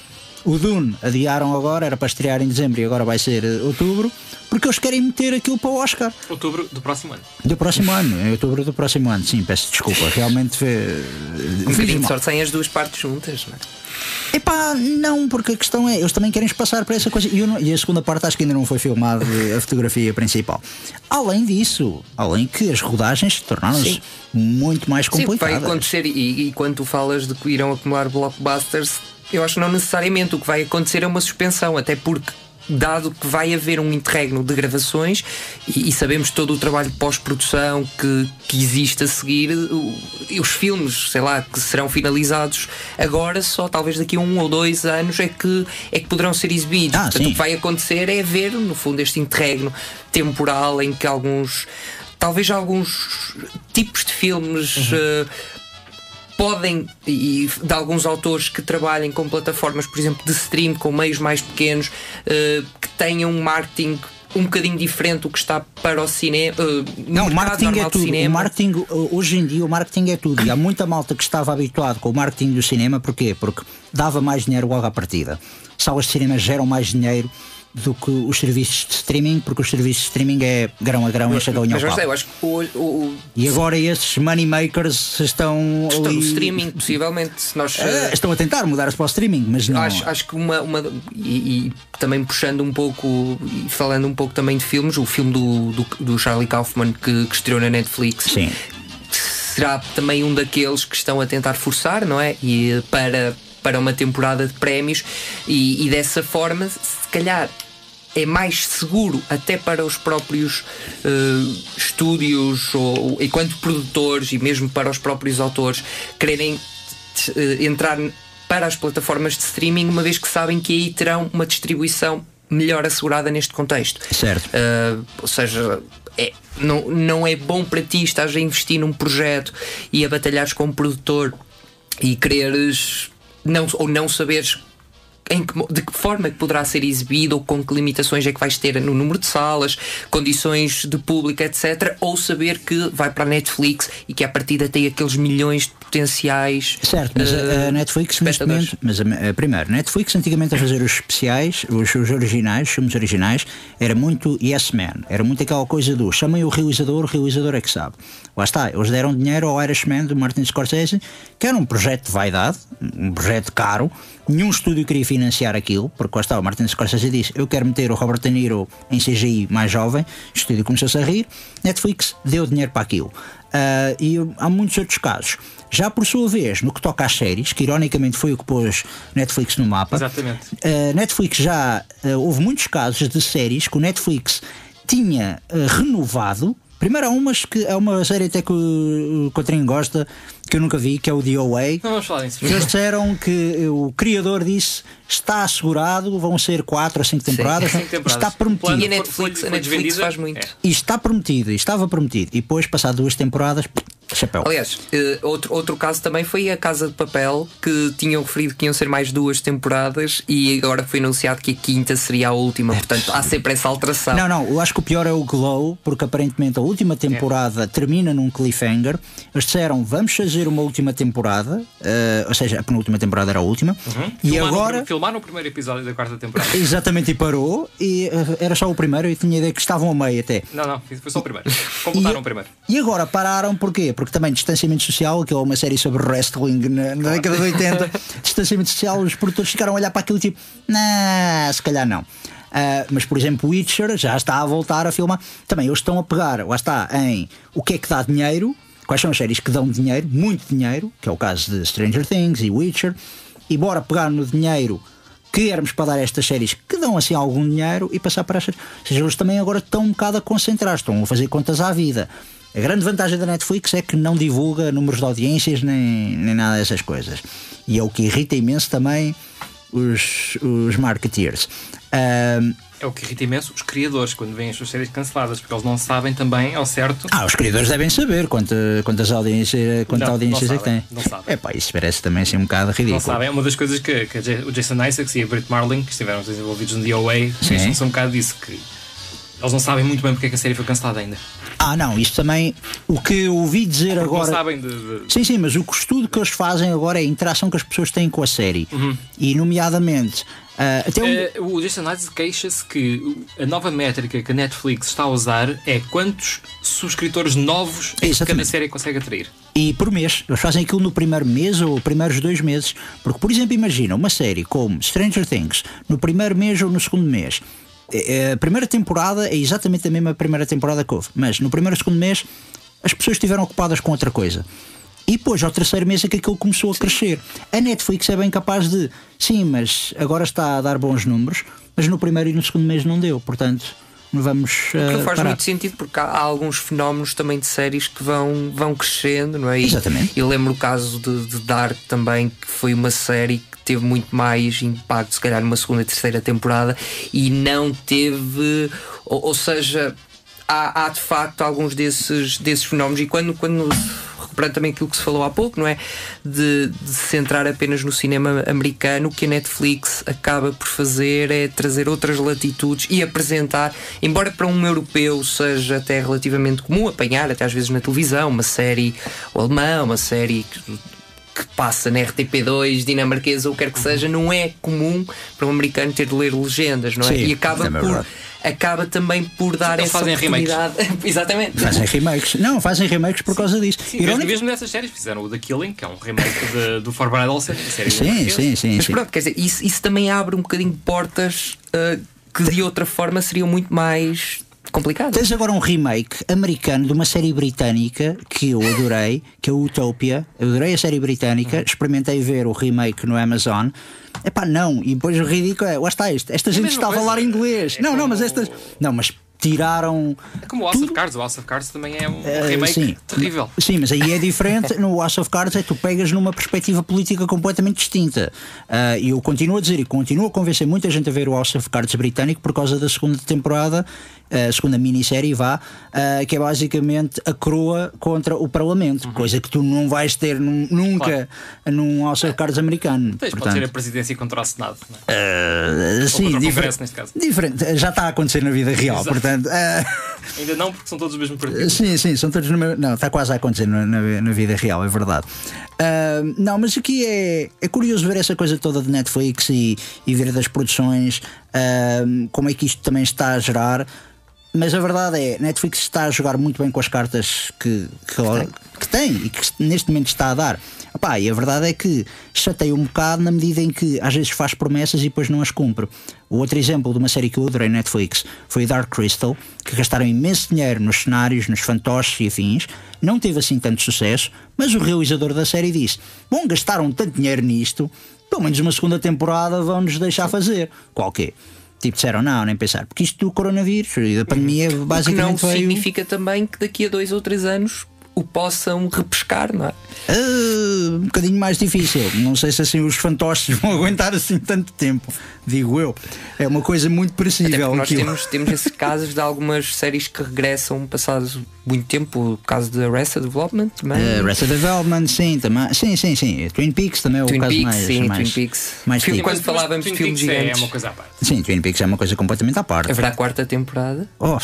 O Dune adiaram agora, era para estrear em dezembro e agora vai ser eh, outubro, porque eles querem meter aquilo para o Oscar. Outubro do próximo ano. Do próximo ano, em outubro do próximo ano, sim, peço desculpa. Realmente foi. Um bocadinho de sorte sem as duas partes juntas, não é? Epá, não, porque a questão é, eles também querem passar para essa coisa. E, não- e a segunda parte acho que ainda não foi filmada a fotografia principal. Além disso, além que as rodagens tornaram-se Sim. muito mais Sim, o que vai complicadas. acontecer, e, e quando tu falas de que irão acumular blockbusters, eu acho que não necessariamente. O que vai acontecer é uma suspensão, até porque. Dado que vai haver um interregno de gravações e, e sabemos todo o trabalho de pós-produção que, que existe a seguir, os filmes, sei lá, que serão finalizados agora, só talvez daqui a um ou dois anos é que, é que poderão ser exibidos. Ah, Portanto, o que vai acontecer é ver, no fundo, este interregno temporal em que alguns. Talvez alguns tipos de filmes eh, podem, e de alguns autores que trabalhem com plataformas, por exemplo, de stream, com meios mais pequenos, eh, que tenham um marketing um bocadinho diferente do que está para o cinema. eh, no Não, marketing é tudo. O marketing, uh, hoje em dia, o marketing é tudo. E há muita malta que estava habituado com o marketing do cinema, porquê? Porque dava mais dinheiro logo à partida. Salas de cinema geram mais dinheiro do que os serviços de streaming, porque os serviços de streaming é grão a grão, enche a ao Mas sei, eu acho que o, o- o- E agora esses moneymakers estão. estão no ali- streaming, possivelmente. se Nós, eh, estão a tentar mudar-se para o streaming, mas não. Acho, acho que uma. uma e, e também puxando um pouco e falando um pouco também de filmes, o filme do, do, do Charlie Kaufman que, que estreou na Netflix Sim. será também um daqueles que estão a tentar forçar, não é? E para, para uma temporada de prémios, e, e dessa forma, se calhar. É mais seguro até para os próprios eh, estúdios ou enquanto produtores e mesmo para os próprios autores quererem eh, entrar para as plataformas de streaming, uma vez que sabem que aí terão uma distribuição melhor assegurada neste contexto. Certo. Uh, ou seja, é, não, não é bom para ti estás a investir num projeto e a batalhares com um produtor e quereres não, ou não saberes em que de que forma é que poderá ser exibido ou com que limitações é que vais ter no número de salas, condições de público, etc. Ou saber que vai para a Netflix e que à partida tem aqueles milhões de potenciais. Certo, mas uh, a Netflix neste espectadores. momento, mas a, a, primeiro, Netflix antigamente a fazer os especiais, os, os originais, os filmes originais, era muito yes man, era muito aquela coisa do chamem o realizador, o realizador é que sabe. Lá está, eles deram dinheiro ao Irishman do Martin Scorsese, que era um projeto de vaidade, um projeto caro, nenhum estúdio queria financiar aquilo, porque lá está, o Martin Scorsese disse, eu quero meter o Robert De Niro em CGI mais jovem, o estúdio começou-se a rir, Netflix deu dinheiro para aquilo. Ah, e há muitos outros casos. Já por sua vez, no que toca às séries, que ironicamente foi o que pôs Netflix no mapa, Exatamente. a Netflix já ah, houve muitos casos de séries que o Netflix tinha renovado. Primeiro há umas que é uma série até que o, o Cotrim gosta, que eu nunca vi, que é o DOA. Não vamos falar nisso. Que Eles disseram que o criador disse está assegurado, vão ser 4 ou 5 temporadas, cinco temporadas. está prometido. E a Netflix, a Netflix faz muito. É. E está prometido, e estava prometido. E depois, passado duas temporadas, chapéu. Aliás, eh, outro, outro caso também foi a Casa de Papel, que tinham referido que iam ser mais duas temporadas e agora foi anunciado que a quinta seria a última. Portanto, há sempre essa alteração. Não, não, eu acho que o pior é o Glow, porque aparentemente a última temporada termina num cliffhanger. Eles disseram, vamos fazer uma última temporada, eh, ou seja, a penúltima temporada era a última, e Filmar no agora. prim- filmar no primeiro episódio da quarta temporada. Exatamente, e parou, e eh, era só o primeiro, e tinha a ideia que estavam a meio até. Não, não, foi só o primeiro. Completaram E- o primeiro. E agora pararam porquê? Porque também distanciamento social, que é uma série sobre wrestling na, na década de 80, distanciamento social, os produtores ficaram a olhar para aquilo tipo, nah, se calhar não. Ah, mas, por exemplo, Witcher já está a voltar a filmar. Também eles estão a pegar, lá está, em o que é que dá dinheiro, quais são as séries que dão dinheiro, muito dinheiro, que é o caso de Stranger Things e Witcher, e bora pegar no dinheiro que éramos para dar a estas séries que dão assim algum dinheiro e passar para estas. Ou seja, eles também agora estão um bocado a concentrar, estão a fazer contas à vida. A grande vantagem da Netflix é que não divulga números de audiências nem, nem nada dessas coisas. E é o que irrita imenso também os, os marketeers. É o que irrita imenso os criadores quando veem as suas séries canceladas, porque eles não sabem também ao certo. Ah, os criadores devem saber quanta, quantas audiências, quanta Não, audiências não é que sabem, não sabem. É pá, isso parece também assim um bocado Não ridículo. sabem, é uma das coisas que, que o Jason Isaacs e a Brit Marling, que estiveram desenvolvidos no DOA, queixam-se um bocado disso, que eles não sabem muito bem porque é que a série foi cancelada ainda. Ah, não, isto também. O que eu ouvi dizer Não agora. sabem de. de- Sim, sim, mas o estudo que eles fazem agora é a interação que as pessoas têm com a série. E, nomeadamente, ah, até um- Eh, o Jason Isaacs queixa-se que a nova métrica que a Netflix está a usar é quantos subscritores novos é que cada série consegue atrair. E por mês. Eles fazem aquilo no primeiro mês ou primeiros dois meses. Porque, por exemplo, imagina uma série como Stranger Things, no primeiro mês ou no segundo mês. Eh, A primeira temporada é exatamente a mesma primeira temporada que houve. Mas no primeiro ou segundo mês as pessoas estiveram ocupadas com outra coisa. E depois, ao terceiro mês, é que aquilo começou a crescer. A Netflix é bem capaz de, sim, mas agora está a dar bons números, mas no primeiro e no segundo mês não deu. Portanto, não vamos. Que eh, não faz parar. muito sentido porque há, há alguns fenómenos também de séries que vão, vão crescendo, não é? E Exatamente. Eu lembro o caso de, de Dark também, que foi uma série que teve muito mais impacto, se calhar numa segunda e terceira temporada, e não teve. Ou, ou seja, há, há de facto alguns desses, desses fenómenos, e quando. quando recuperando também aquilo que se falou há pouco, não é? De, de se centrar apenas no cinema americano, o que a Netflix acaba por fazer é trazer outras latitudes e apresentar, embora para um europeu seja até relativamente comum apanhar, até às vezes na televisão, uma série alemã, uma série que, passa na RTP2, dinamarquesa ou quer que seja, não é comum para um americano ter de ler legendas, não é? Sim, e acaba é por. Acaba também por dar Eles essa fazem remakes. oportunidade. Exatamente. Fazem remakes. Não, fazem remakes por causa disso. Sim, mesmo, Irónico- mesmo nessas séries fizeram o The Killing, que é um remake de- do For Bride Olsen, a série Sim, sim, sim. Mas sim. pronto, quer dizer, isso, isso também abre um bocadinho de portas uh, que de outra forma seriam muito mais complicadas. Tens agora um remake americano de uma série britânica que eu adorei, que é o Utopia. Eu adorei a série britânica, experimentei ver o remake no Amazon. Epá, não. E depois o ridículo é, lá está isto. Esta gente mesma está a coisa. falar inglês. É não, não, mas estas. Não, mas tiraram. É como o House of Cards. O House of Cards também é um Eh, remake sim. terrível. Sim, mas aí é diferente. No House of Cards é tu pegas numa perspectiva política completamente distinta. Ah, E eu continuo a dizer e continuo a convencer muita gente a ver o House of Cards britânico por causa da segunda temporada, a segunda minissérie, vá, ah, que é basicamente a coroa contra o Parlamento, Uhum. coisa que tu não vais ter num- nunca num House of Cards americano. Tens, pode ser a presidência contra o Senado. não é? Ah, sim, contra o difer- Congresso, neste caso. diferente. Já está a acontecer na vida real, Exato. portanto. ah, Ainda não, porque são todos os mesmos partidos. Sim, sim, são todos no meu. Não, está quase a acontecer na, na- na vida real, é verdade. Não, mas aqui é, é curioso ver essa coisa toda de Netflix e, e ver das produções, ah, como é que isto também está a gerar. Mas a verdade é, Netflix está a jogar muito bem com as cartas que, que, que tem e que neste momento está a dar. Epá, e a verdade é que chateia um bocado na medida em que às vezes faz promessas e depois não as cumpre. O outro exemplo de uma série que eu adorei Netflix foi Dark Crystal, que gastaram imenso dinheiro nos cenários, nos fantoches e afins, não teve assim tanto sucesso, mas o realizador da série disse: Bom, gastaram tanto dinheiro nisto, pelo menos uma segunda temporada vão-nos deixar fazer. Qual quê? Tipo, disseram, não, nem pensar, porque isto do coronavírus e da pandemia O que não basicamente veio. significa também que daqui a dois ou três anos o possam repescar, não é? Ah, um bocadinho mais difícil. Não sei se assim os fantoches vão aguentar assim tanto tempo, digo eu. É uma coisa muito perecível. nós temos, temos esses casos de algumas séries que regressam passados muito tempo, o caso de Arrested Development também. Uh, Arrested Development, sim, também. Sim, sim, sim. Twin Peaks também é o Twin caso Peaks, mais. sim, mais, Twin Peaks. mais Filme quando falávamos de filmes Peaks é gigantes. uma coisa à parte. Sim, Twin Peaks é uma coisa completamente à parte. Haverá a quarta temporada. Oh,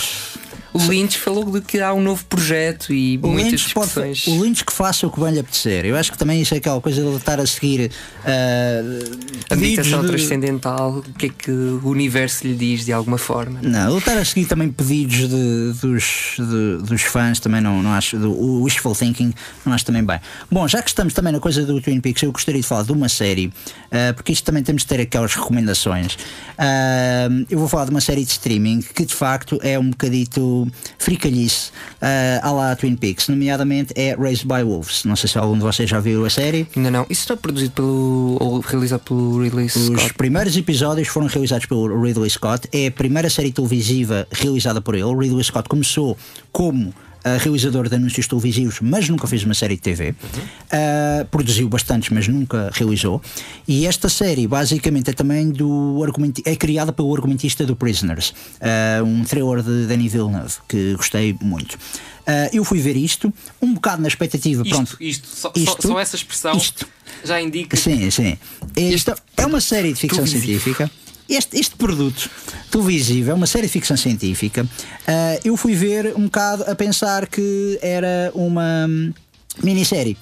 O Lynch falou de que há um novo projeto e o, muitas Lynch pode, discussões. o Lynch que faça o que bem lhe apetecer. Eu acho que também isso é aquela coisa de ele estar a seguir uh, A meditação de- transcendental, o que é que o universo lhe diz de alguma forma? Não, ele estar a seguir também pedidos de- dos, de- dos fãs também não, não acho. Do, o wishful thinking não acho também bem. Bom, já que estamos também na coisa do Twin Peaks, eu gostaria de falar de uma série, ah, porque isto também temos de ter aquelas recomendações. Ah, eu vou falar de uma série de streaming que de facto é um bocadito fricalhice ah, à la Twin Peaks, nomeadamente é Raised by Wolves. Não sei se algum de vocês já viu a série. Ainda não. Isso está produzido pelo. ou realizado pelo Ridley Os Scott. primeiros episódios foram realizados pelo Ridley Scott. É a primeira série televisiva realizada por ele. O Ridley Scott começou como uh, realizador de anúncios televisivos, mas nunca fez uma série de TV. Uh, produziu bastantes, mas nunca realizou. E esta série, basicamente, é também do argumento, é criada pelo argumentista do Prisoners, uh, um thriller de Danny Villeneuve, que gostei muito. Uh, eu fui ver isto, um bocado na expectativa. Isto, pronto, isto, só, isto, só, essa expressão isto. já indica. Sim, sim. Isto é uma série de ficção científica. Este, este produto televisivo é uma série de ficção científica. Uh, eu fui ver um bocado a pensar que era uma minissérie.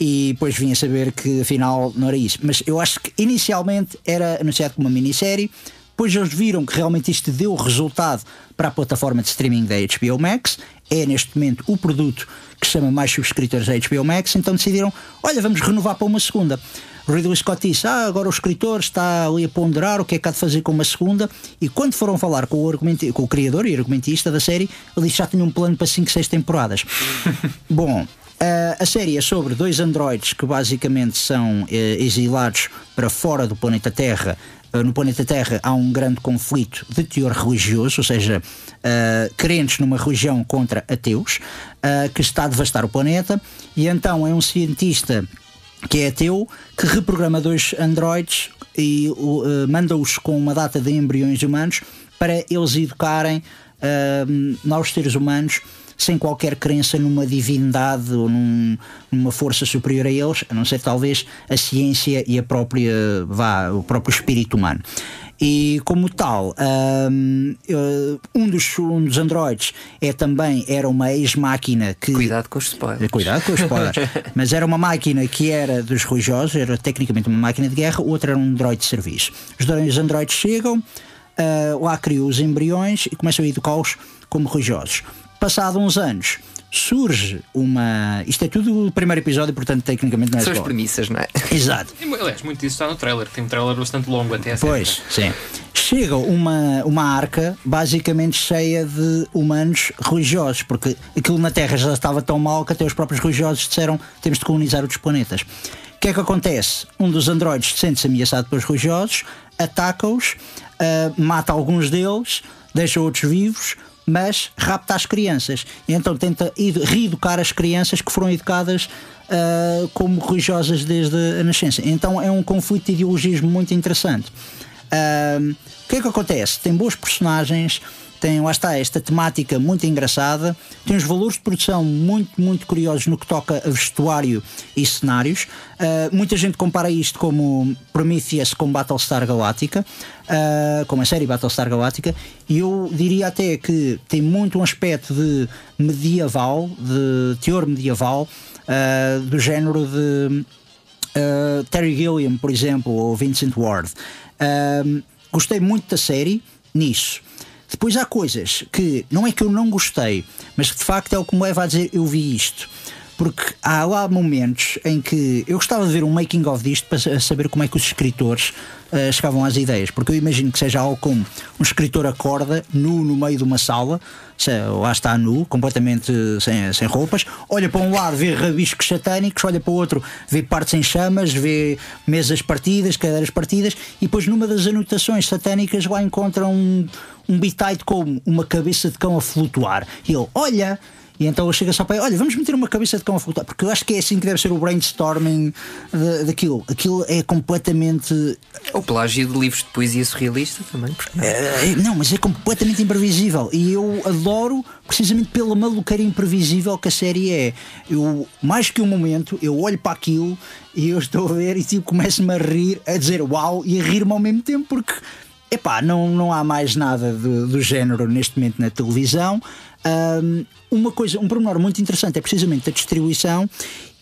E depois vim a saber que afinal não era isso. Mas eu acho que inicialmente era anunciado como uma minissérie. Depois eles viram que realmente isto deu resultado para a plataforma de streaming da HBO Max. É neste momento o produto que chama mais subscritores da HBO Max. Então decidiram: olha, vamos renovar para uma segunda. Ridley Scott disse: Ah, agora o escritor está ali a ponderar o que é que há de fazer com uma segunda. E quando foram falar com o, com o criador e argumentista da série, ele disse já tinha um plano para 5, 6 temporadas. Bom, a- a série é sobre dois androides que basicamente são eh, exilados para fora do planeta Terra. Eh, No planeta Terra há um grande conflito de teor religioso, ou seja, eh, crentes numa religião contra ateus, eh, que está a devastar o planeta. E então é um cientista que é ateu, que reprograma dois androides e eh, manda-os com uma data de embriões humanos para eles educarem novos seres humanos sem qualquer crença numa divindade ou num- numa força superior a eles, a não ser talvez a ciência e a própria, vá, o próprio espírito humano. E como tal, hum, eh, um, dos, um dos androides é também era uma ex-máquina que Cuidado com os spoilers. Cuidado com os spoilers. Mas era uma máquina que era dos religiosos, era tecnicamente uma máquina de guerra, o outro era um droid de serviço. Os dois androides chegam, lá criam os embriões e começam a educá-los como religiosos. Passado uns anos, surge uma. Isto é tudo o primeiro episódio, portanto, tecnicamente não é São as premissas, não é? Exato. Aliás, muito disso está no trailer. Tem um trailer bastante longo até a Pois, sim. Chega uma, uma arca basicamente cheia de humanos religiosos, porque aquilo na Terra já estava tão mal que até os próprios religiosos disseram temos de colonizar outros planetas. O que é que acontece? Um dos androides sente-se ameaçado pelos religiosos, ataca-os, ah, mata alguns deles, deixa outros vivos, mas rapta as crianças. E então tenta ed- reeducar as crianças que foram educadas ah, como religiosas desde a nascença. Então é um conflito de ideologismo muito interessante. Ahm, o que é que acontece? Tem boas personagens, tem, lá está, esta temática muito engraçada, tem uns valores de produção muito, muito curiosos no que toca a vestuário e cenários. Ah, muita gente compara isto como Prometheus com Battlestar Galactica, ah, como a série Battlestar Galactica, e eu diria até que tem muito um aspecto de medieval, de teor medieval, ah, do género de Uh, Terry Gilliam, por exemplo, ou Vincent Ward. Gostei muito da série nisso. Depois há coisas que não é que eu não gostei, mas que de facto é o que me leva a dizer eu vi isto. Porque há lá momentos em que eu gostava de ver um making of disto para sa- saber como é que os escritores uh, chegavam às ideias. Porque eu imagino que seja algo como um escritor acorda nu no meio de uma sala, lá está nu, completamente sem, sem roupas, olha para um lado, vê rabiscos satânicos, olha para o outro, vê partes em chamas, vê mesas partidas, cadeiras partidas, e depois numa das anotações satânicas lá encontra um, um bitite como uma cabeça de cão a flutuar. E ele, olha. E então ele chega só para ele, olha, vamos meter uma cabeça de cão a flutuar, porque eu acho que é assim que deve ser o brainstorming da- daquilo. Aquilo é completamente Ou plágio de livros de poesia surrealista também. Porque não? é, não, mas é completamente imprevisível. E eu adoro precisamente pela maluqueira imprevisível que a série é. Eu, mais que um momento, eu olho para aquilo e eu estou a ver e tipo, começo-me a rir, a dizer uau e a rir-me ao mesmo tempo, porque epá, não, não há mais nada do, do género neste momento na televisão. Ahm, uma coisa, um pormenor muito interessante é precisamente a distribuição.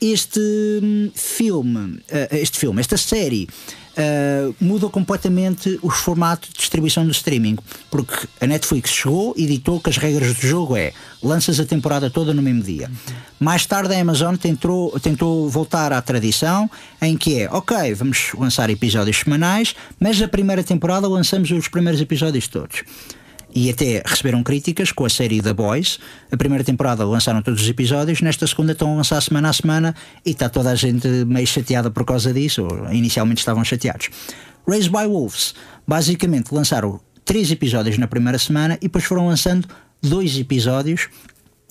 Este hum, filme, ah, este filme, esta série. Uh, muda completamente o formato de distribuição do streaming. Porque a Netflix chegou e ditou que as regras do jogo é lanças a temporada toda no mesmo dia. Mais tarde a Amazon tentou, tentou voltar à tradição em que é ok, vamos lançar episódios semanais, mas a primeira temporada lançamos os primeiros episódios todos. E até receberam críticas com a série The Boys. A primeira temporada lançaram todos os episódios, nesta segunda estão a lançar semana a semana e está toda a gente meio chateada por causa disso, ou inicialmente estavam chateados. Raised by Wolves, basicamente lançaram três episódios na primeira semana e depois foram lançando dois episódios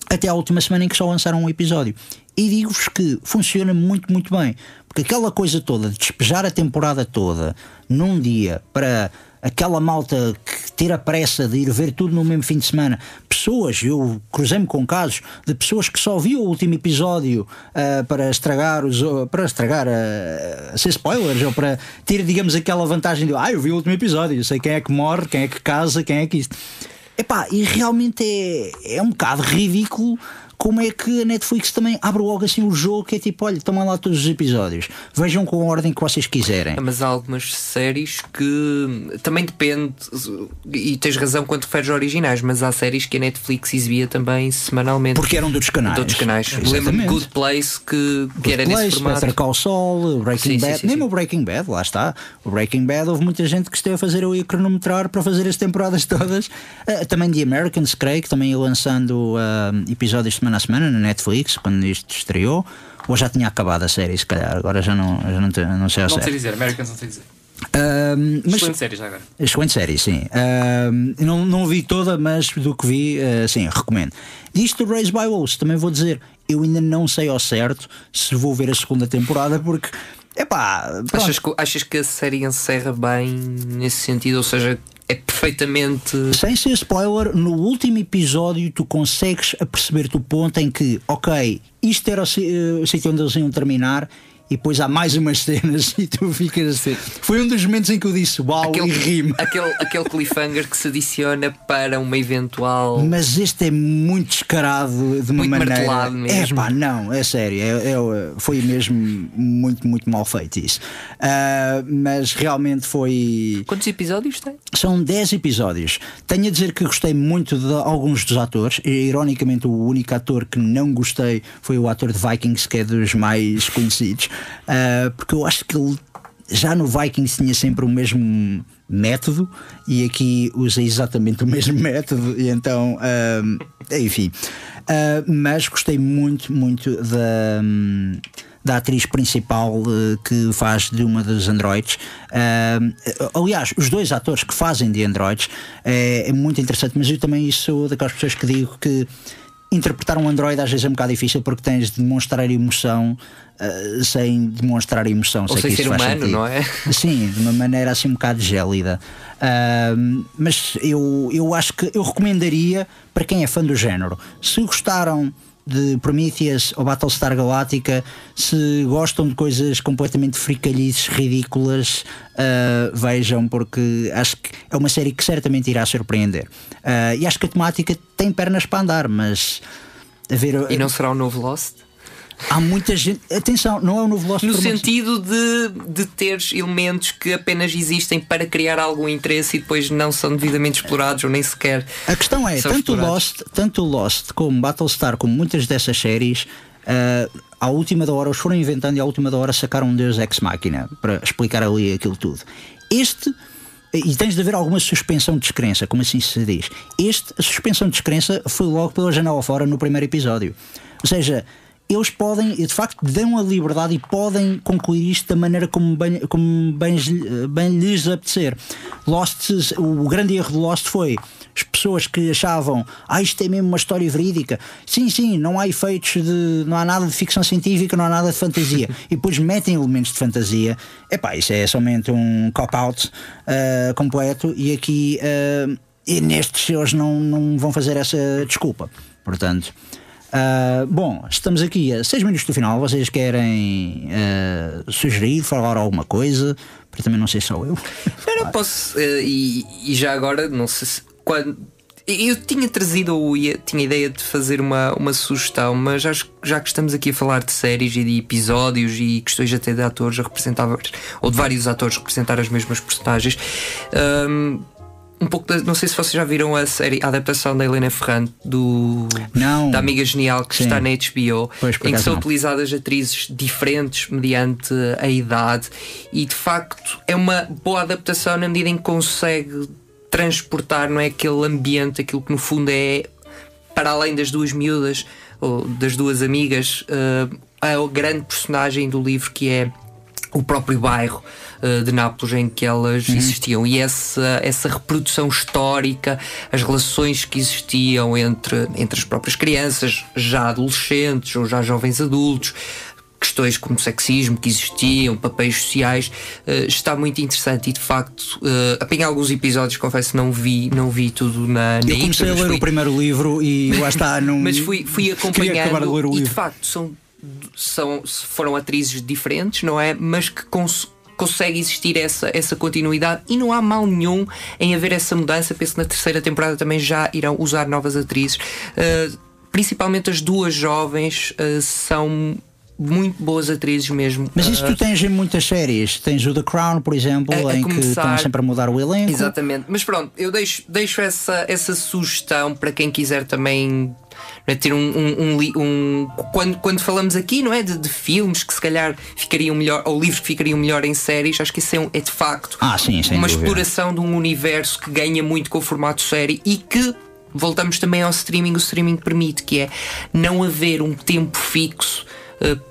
até à última semana em que só lançaram um episódio. E digo-vos que funciona muito, muito bem. Porque aquela coisa toda de despejar a temporada toda num dia para aquela malta que ter a pressa de ir ver tudo no mesmo fim de semana. Pessoas, eu cruzei-me com casos de pessoas que só viam o último episódio uh, para estragar os para estragar uh, ser spoilers ou para ter, digamos, aquela vantagem de ah, eu vi o último episódio, eu sei quem é que morre, quem é que casa, quem é que isto. Epá, e realmente é, é um bocado ridículo como é que a Netflix também abre logo assim o jogo que é tipo, olha, tomem lá todos os episódios, vejam com a ordem que vocês quiserem. Mas há algumas séries que também depende, e tens razão quando referes originais, mas há séries que a Netflix exibia também semanalmente. Porque eram dos canais. Dos canais. Lembro-me Good Place que, que era Place, nesse formato. Better Call Saul, Breaking sim, Bad, sim, sim, nem o Breaking Bad, lá está. O Breaking Bad houve muita gente que esteve a fazer o cronometrar para fazer as temporadas todas. Uh, também The Americans, creio que também ia lançando uh, episódios semana a semana na Netflix, quando isto estreou. Ou já tinha acabado a série, se calhar, agora já não, já não, te, não sei a Não sei dizer, Americans não sei dizer. Uh, mas, excelente série já agora. Excelente série, sim. Uh, não, não vi toda, mas do que vi, uh, sim, recomendo. Disto do Race by Wolves, também vou dizer, eu ainda não sei ao certo se vou ver a segunda temporada, porque. Epá, achas que, achas que a série encerra bem nesse sentido? Ou seja, é perfeitamente. Sem ser spoiler, no último episódio tu consegues perceber-te o ponto em que, ok, isto era o sítio onde eles iam terminar e depois há mais umas cenas e tu ficas. Sim. Foi um dos momentos em que eu disse uau aquele, e rimo. Aquele, aquele cliffhanger que se adiciona para uma eventual. Mas este é muito descarado de uma muito maneira. mesmo. É pá, não, é sério. É, é, foi mesmo muito, muito mal feito isso. Uh, mas realmente foi. Quantos episódios tem? São 10 episódios. Tenho a dizer que gostei muito de alguns dos atores. E, ironicamente, o único ator que não gostei foi o ator de Vikings, que é dos mais conhecidos. Uh, porque eu acho que ele já no Vikings tinha sempre o mesmo método e aqui usa exatamente o mesmo método e então uh, enfim uh, mas gostei muito muito da da atriz principal uh, que faz de uma dos androids. Uh, aliás, os dois atores que fazem de androids é, é muito interessante, mas eu também sou daquelas pessoas que digo que interpretar um Android às vezes é um bocado difícil porque tens de demonstrar emoção uh, sem demonstrar emoção. Ou sei sem ser humano, não é? Sim, de uma maneira assim um bocado gélida. Uh, mas eu, eu acho que eu recomendaria para quem é fã do género. Se gostaram de Prometheus ou Battlestar Galactica, se gostam de coisas completamente fricalhices, ridículas, uh, vejam, porque acho que é uma série que certamente irá surpreender. Uh, e acho que a temática tem pernas para andar, mas. A ver, e não será o novo Lost? Há muita gente. Atenção, não é o novo Lost No sentido de, de teres elementos que apenas existem para criar algum interesse e depois não são devidamente explorados ou nem sequer. A questão é, tanto Lost, tanto Lost como Battlestar, como muitas dessas séries, uh, à última da hora os foram inventando e à última da hora sacaram um Deus Ex Machina para explicar ali aquilo tudo. Este. E tens de haver alguma suspensão de descrença, como assim se diz. Este, a suspensão de descrença foi logo pela janela fora no primeiro episódio. Ou seja, eles podem, de facto, dão a liberdade e podem concluir isto da maneira como bem, como bem, bem lhes apetecer. Lost, o grande erro de Lost foi as pessoas que achavam, ah, isto é mesmo uma história verídica. Sim, sim, não há efeitos de. não há nada de ficção científica, não há nada de fantasia. e depois metem elementos de fantasia. Epá, isso é somente um cop-out uh, completo e aqui. Uh, e nestes eles não, não vão fazer essa desculpa. Portanto. Uh, bom, estamos aqui a 6 minutos do final. Vocês querem uh, sugerir, falar alguma coisa? Para também não ser só eu. Eu não posso. Uh, e, e, já agora, não sei se. Quando, eu tinha trazido ou tinha ideia de fazer uma, uma sugestão, mas que já que estamos aqui a falar de séries e de episódios e questões até de atores a representar, ou de vários atores representar as mesmas personagens, um, um pouco de, não sei se vocês já viram a série a adaptação da Helena Ferrante do não. da Amiga Genial que Sim. está na HBO pois, em que são não. utilizadas atrizes diferentes mediante a idade e de facto é uma boa adaptação na medida em que consegue transportar não é aquele ambiente aquilo que no fundo é para além das duas miúdas ou das duas amigas uh, a grande personagem do livro que é o próprio bairro uh, de Nápoles em que elas uhum. existiam. E essa, essa reprodução histórica, as relações que existiam entre, entre as próprias crianças, já adolescentes ou já jovens adultos, questões como sexismo que existiam, papéis sociais, uh, está muito interessante. E de facto uh, apanhei alguns episódios, confesso não vi, não vi tudo na, na Eu comecei a ler fui... o primeiro livro e lá está, não Mas fui, fui acompanhando e de facto são, são, foram atrizes diferentes, não é? Mas que cons consegue existir essa, essa continuidade e não há mal nenhum em haver essa mudança. Penso que na terceira temporada também já irão usar novas atrizes. Uh, principalmente as duas jovens uh, são muito boas atrizes mesmo. Mas isso tu ah, tens em muitas séries. Tens o The Crown, por exemplo, a, a em começar... que estão sempre a mudar o elenco. Exatamente. Mas pronto, eu deixo, deixo essa, essa sugestão para quem quiser também é? ter um, um, um, um, quando, quando falamos aqui não é de, de, filmes que se calhar ficariam melhor ou livros que ficariam melhor em séries acho que isso é, é de facto ah, sim, uma exploração de um universo que ganha muito com o formato série e que voltamos também ao streaming o streaming permite que é não haver um tempo fixo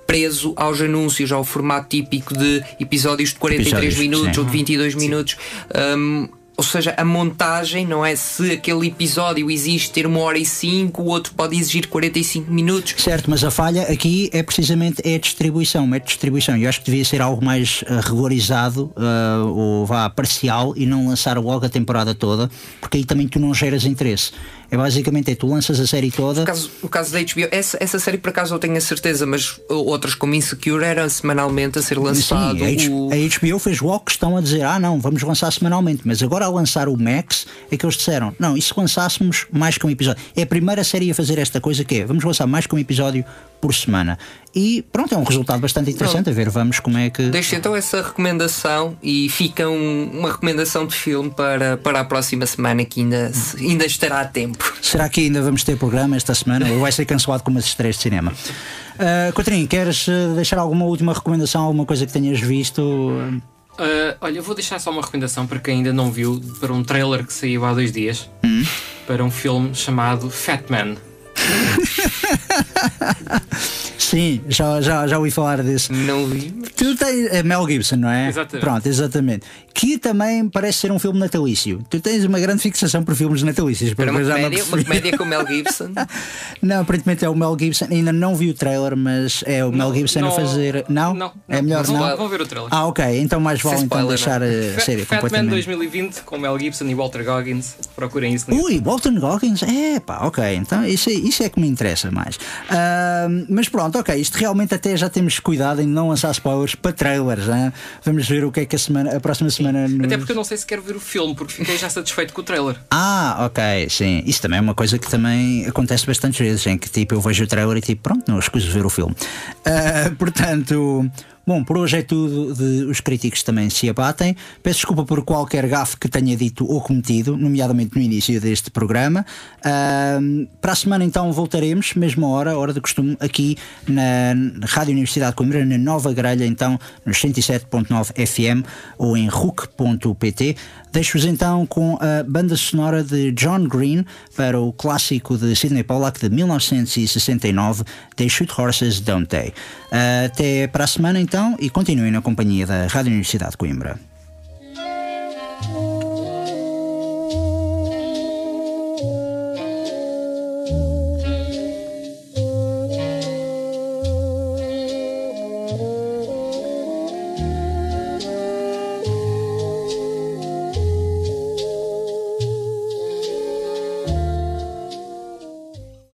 preso aos anúncios, ao formato típico de episódios de 43 episódios, minutos sim. ou de 22 sim. minutos. Um, ou seja, a montagem, não é? Se aquele episódio existe ter uma hora e cinco, o outro pode exigir 45 minutos. Certo, mas a falha aqui é precisamente é a distribuição, é a distribuição. Eu acho que devia ser algo mais uh, regularizado uh, ou vá parcial e não lançar logo a temporada toda, porque aí também tu não geras interesse. É basicamente é, tu lanças a série toda. O caso, o caso da HBO, essa, essa série por acaso eu tenho a certeza, mas outras como Insecure era semanalmente a ser lançado. Sim, o... a, HBO fez logo questão a dizer: ah, não, vamos lançar semanalmente. Mas agora ao lançar o Max é que eles disseram: não, e se lançássemos mais que um episódio? É a primeira série a fazer esta coisa que é: vamos lançar mais que um episódio por semana. E pronto, é um resultado bastante interessante a ver. Vamos como é que. Deixa então essa recomendação e fica um, uma recomendação de filme para, para a próxima semana que ainda, ainda estará a tempo. Será que ainda vamos ter programa esta semana ou vai ser cancelado com umas estreias de cinema? Uh, Coutrinho, queres uh, deixar alguma última recomendação, alguma coisa que tenhas visto? Uh, olha, eu vou deixar só uma recomendação para quem ainda não viu, para um trailer que saiu há dois dias, hum? para um filme chamado Fat Man. Sim, já, já, já ouvi falar disso. Não vi. Tu tens. É Mel Gibson, não é? Exatamente. Pronto, exatamente. Que também parece ser um filme natalício. Tu tens uma grande fixação por filmes natalícios. Para uma comédia, uma comédia com Mel Gibson? não, aparentemente é o Mel Gibson. Ainda não vi o trailer, mas é o não, Mel Gibson não, a fazer. Não? Não. É melhor não. não. Vão ver o trailer. Ah, ok. Então mais vale então deixar a série Fat Man 2020 com Mel Gibson e Walter Goggins. Procurem isso. Ui, Walter Goggins? É pá, ok. Então isso, é, isso é que me interessa mais. Uh, mas pronto, ok. Isto realmente até já temos cuidado em não lançar spoilers para trailers. Hein? Vamos ver o que é que a, semana, a próxima semana. Nos... Até porque eu não sei se quero ver o filme, porque fiquei já satisfeito com o trailer. Ah, ok, sim. Isso também é uma coisa que também acontece bastantes vezes, em que tipo eu vejo o trailer e tipo, pronto, não escuso ver o filme. Uh, portanto. Bom, por hoje é tudo. De, os críticos também se abatem. Peço desculpa por qualquer gafe que tenha dito ou cometido, nomeadamente no início deste programa. Uh, para a semana, então, voltaremos, mesma hora, hora de costume, aqui na Rádio Universidade de Coimbra, na Nova Grelha, então, nos 107.9 FM ou em RUC.pt. Deixo-vos então com a banda sonora de John Green para o clássico de Sidney Pollack de 1969, They Shoot Horses, Don't They? Até para a semana então e continuem na companhia da Rádio Universidade de Coimbra.